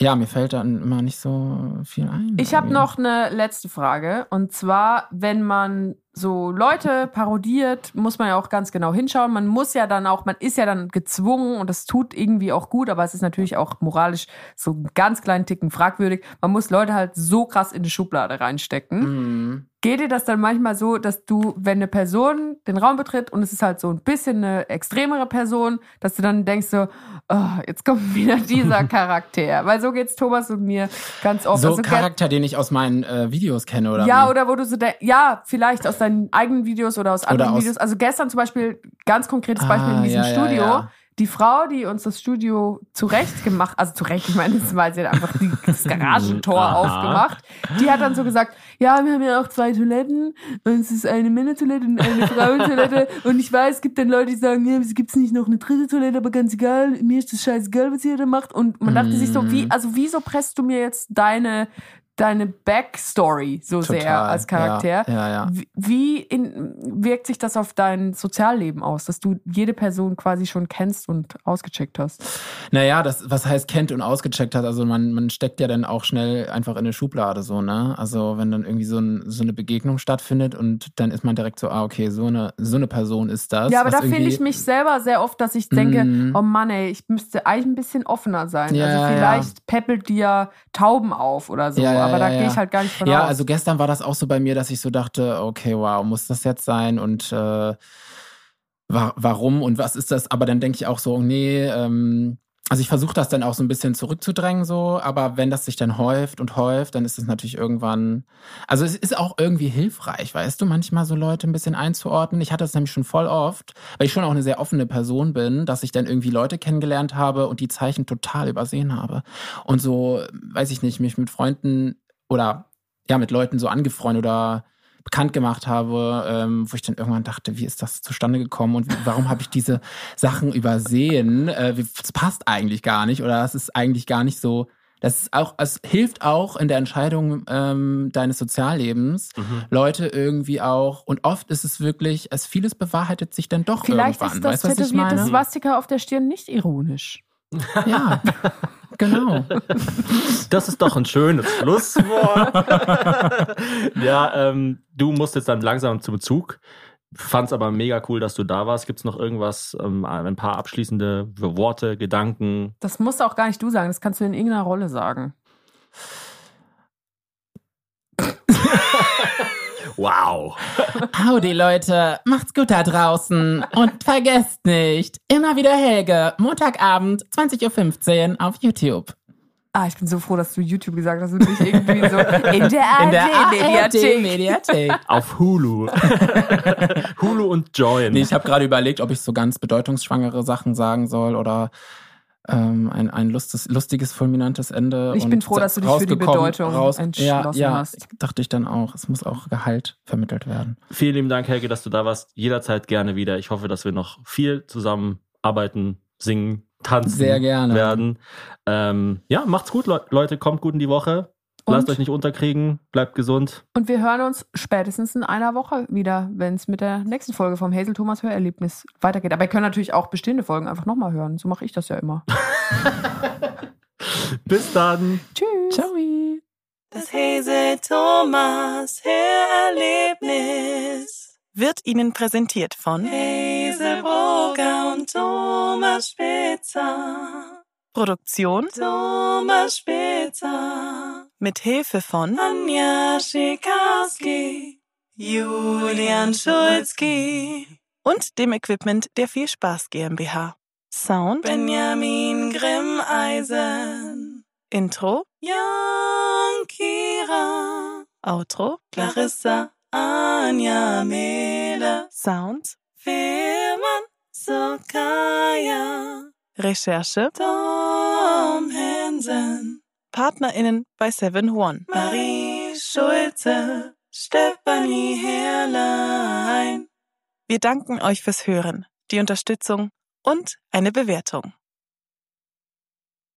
ja, mir fällt dann immer nicht so viel ein. Ich habe noch eine letzte Frage. Und zwar, wenn man so Leute parodiert, muss man ja auch ganz genau hinschauen. Man muss ja dann auch, man ist ja dann gezwungen und das tut irgendwie auch gut, aber es ist natürlich auch moralisch so einen ganz kleinen Ticken fragwürdig. Man muss Leute halt so krass in die Schublade reinstecken. Mhm. Geht dir das dann manchmal so, dass du, wenn eine Person den Raum betritt und es ist halt so ein bisschen eine extremere Person, dass du dann denkst so, oh, jetzt kommt [LAUGHS] wieder dieser [LAUGHS] Charakter. Weil so geht's Thomas und mir ganz oft. So Also, Charakter, den ich aus meinen äh, Videos kenne, oder? ja, wie? oder wo du so denkst, ja, vielleicht aus deinen eigenen Videos oder aus anderen aus- Videos. Also gestern zum Beispiel, ganz konkretes Beispiel Ah, in diesem ja, ja, Studio. ja. Die Frau, die uns das Studio zurecht gemacht, also zurecht, ich meine, das war sie hat einfach die, das Garagentor Aha. aufgemacht. Die hat dann so gesagt, ja, wir haben ja auch zwei Toiletten und es ist eine Männertoilette und eine Frauentoilette und ich weiß, es gibt dann Leute, die sagen, ja, es gibt nicht noch eine dritte Toilette, aber ganz egal, mir ist das scheißegal, was ihr da macht und man dachte sich so, Mhm. wie, also wieso presst du mir jetzt deine deine Backstory so sehr Total. als Charakter. Ja, ja, ja. Wie- in, wirkt sich das auf dein Sozialleben aus, dass du jede Person quasi schon kennst und ausgecheckt hast? Naja, das, was heißt kennt und ausgecheckt hat, also man, man steckt ja dann auch schnell einfach in eine Schublade so, ne? Also wenn dann irgendwie so, ein, so eine Begegnung stattfindet und dann ist man direkt so, ah, okay, so eine, so eine Person ist das. ja, aber da finde ich mich selber sehr oft, dass ich denke, Mhm. oh Mann, ey, ich müsste eigentlich ein bisschen offener sein. Also vielleicht peppelt dir Tauben auf oder so, aber da ja, gehe ich halt gar nicht von Ja, aus. also gestern war das auch so bei mir, dass ich so dachte, okay, wow, muss das jetzt sein und äh, wa warum und was ist das? Aber dann denke ich auch so, nee, ähm, also ich versuche das dann auch so ein bisschen zurückzudrängen, so, aber wenn das sich dann häuft und häuft, dann ist es natürlich irgendwann. Also es ist auch irgendwie hilfreich, weißt du, manchmal so Leute ein bisschen einzuordnen. Ich hatte das nämlich schon voll oft, weil ich schon auch eine sehr offene Person bin, dass ich dann irgendwie Leute kennengelernt habe und die Zeichen total übersehen habe. Und so, weiß ich nicht, mich mit Freunden oder ja, mit Leuten so angefreundet oder bekannt gemacht habe, ähm, wo ich dann irgendwann dachte, wie ist das zustande gekommen und warum habe ich diese Sachen übersehen? Äh, das passt eigentlich gar nicht oder das ist eigentlich gar nicht so. Das ist auch, es hilft auch in der Entscheidung ähm, deines Soziallebens, Mhm. Leute irgendwie auch, und oft ist es wirklich, es vieles bewahrheitet sich dann doch vielleicht irgendwann. ist das weißt du, was ich tätowierte? Swastika auf der Stirn nicht ironisch. Ja, [LAUGHS] genau. [LAUGHS] Das ist doch ein schönes Schlusswort. [LAUGHS] ja, ähm, du musst jetzt dann langsam zum Zug. Fand's aber mega cool, dass du da warst. Gibt's noch irgendwas, ähm, ein paar abschließende Worte, Gedanken? Das musst auch gar nicht du sagen, das kannst du in irgendeiner Rolle sagen. Wow. Howdy Leute, macht's gut da draußen und vergesst nicht, immer wieder Helge, Montagabend 20.15 Uhr auf YouTube. Ah, ich bin so froh, dass du YouTube gesagt hast und nicht irgendwie so in der [LAUGHS] In der ARD-Mediathek. ARD-Mediathek. Auf Hulu. [LAUGHS] Hulu und Join. Nee, ich habe gerade überlegt, ob ich so ganz bedeutungsschwangere Sachen sagen soll oder ähm, ein, ein lustes, lustiges, fulminantes Ende. Ich und bin froh, dass du dich für die rausgekommen, Bedeutung ja, entschlossen ja, hast. dachte ich dann auch. Es muss auch Gehalt vermittelt werden. Vielen lieben Dank, Helge, dass du da warst. Jederzeit gerne wieder. Ich hoffe, dass wir noch viel zusammen arbeiten, singen, tanzen Sehr gerne. werden. Ähm, ja, macht's gut, Le Leute. Kommt gut in die Woche. Lasst Und? euch nicht unterkriegen. Bleibt gesund. Und wir hören uns spätestens in einer Woche wieder, wenn es mit der nächsten Folge vom Hazel Thomas Hörerlebnis weitergeht. Aber ihr könnt natürlich auch bestehende Folgen einfach nochmal hören. So mache ich das ja immer. [LAUGHS] Bis dann. Tschüss. Ciao. Das Hese Thomas Hörerlebnis wird Ihnen präsentiert von Hazelbrugger und Thomas Spitzer. Produktion Thomas Spitzer. Mit Hilfe von Anja Schikarski, Julian Schulzki und dem Equipment der Viel Spaß GmbH. Sound Benjamin Grimmeisen. Intro Jan Kira. Outro Clarissa Anja Mehle. Sounds Firman Sokaya. Recherche Tom Hansen. PartnerInnen bei Seven One. Marie Schulze. Stefanie Herrlein. Wir danken euch fürs Hören, die Unterstützung und eine Bewertung.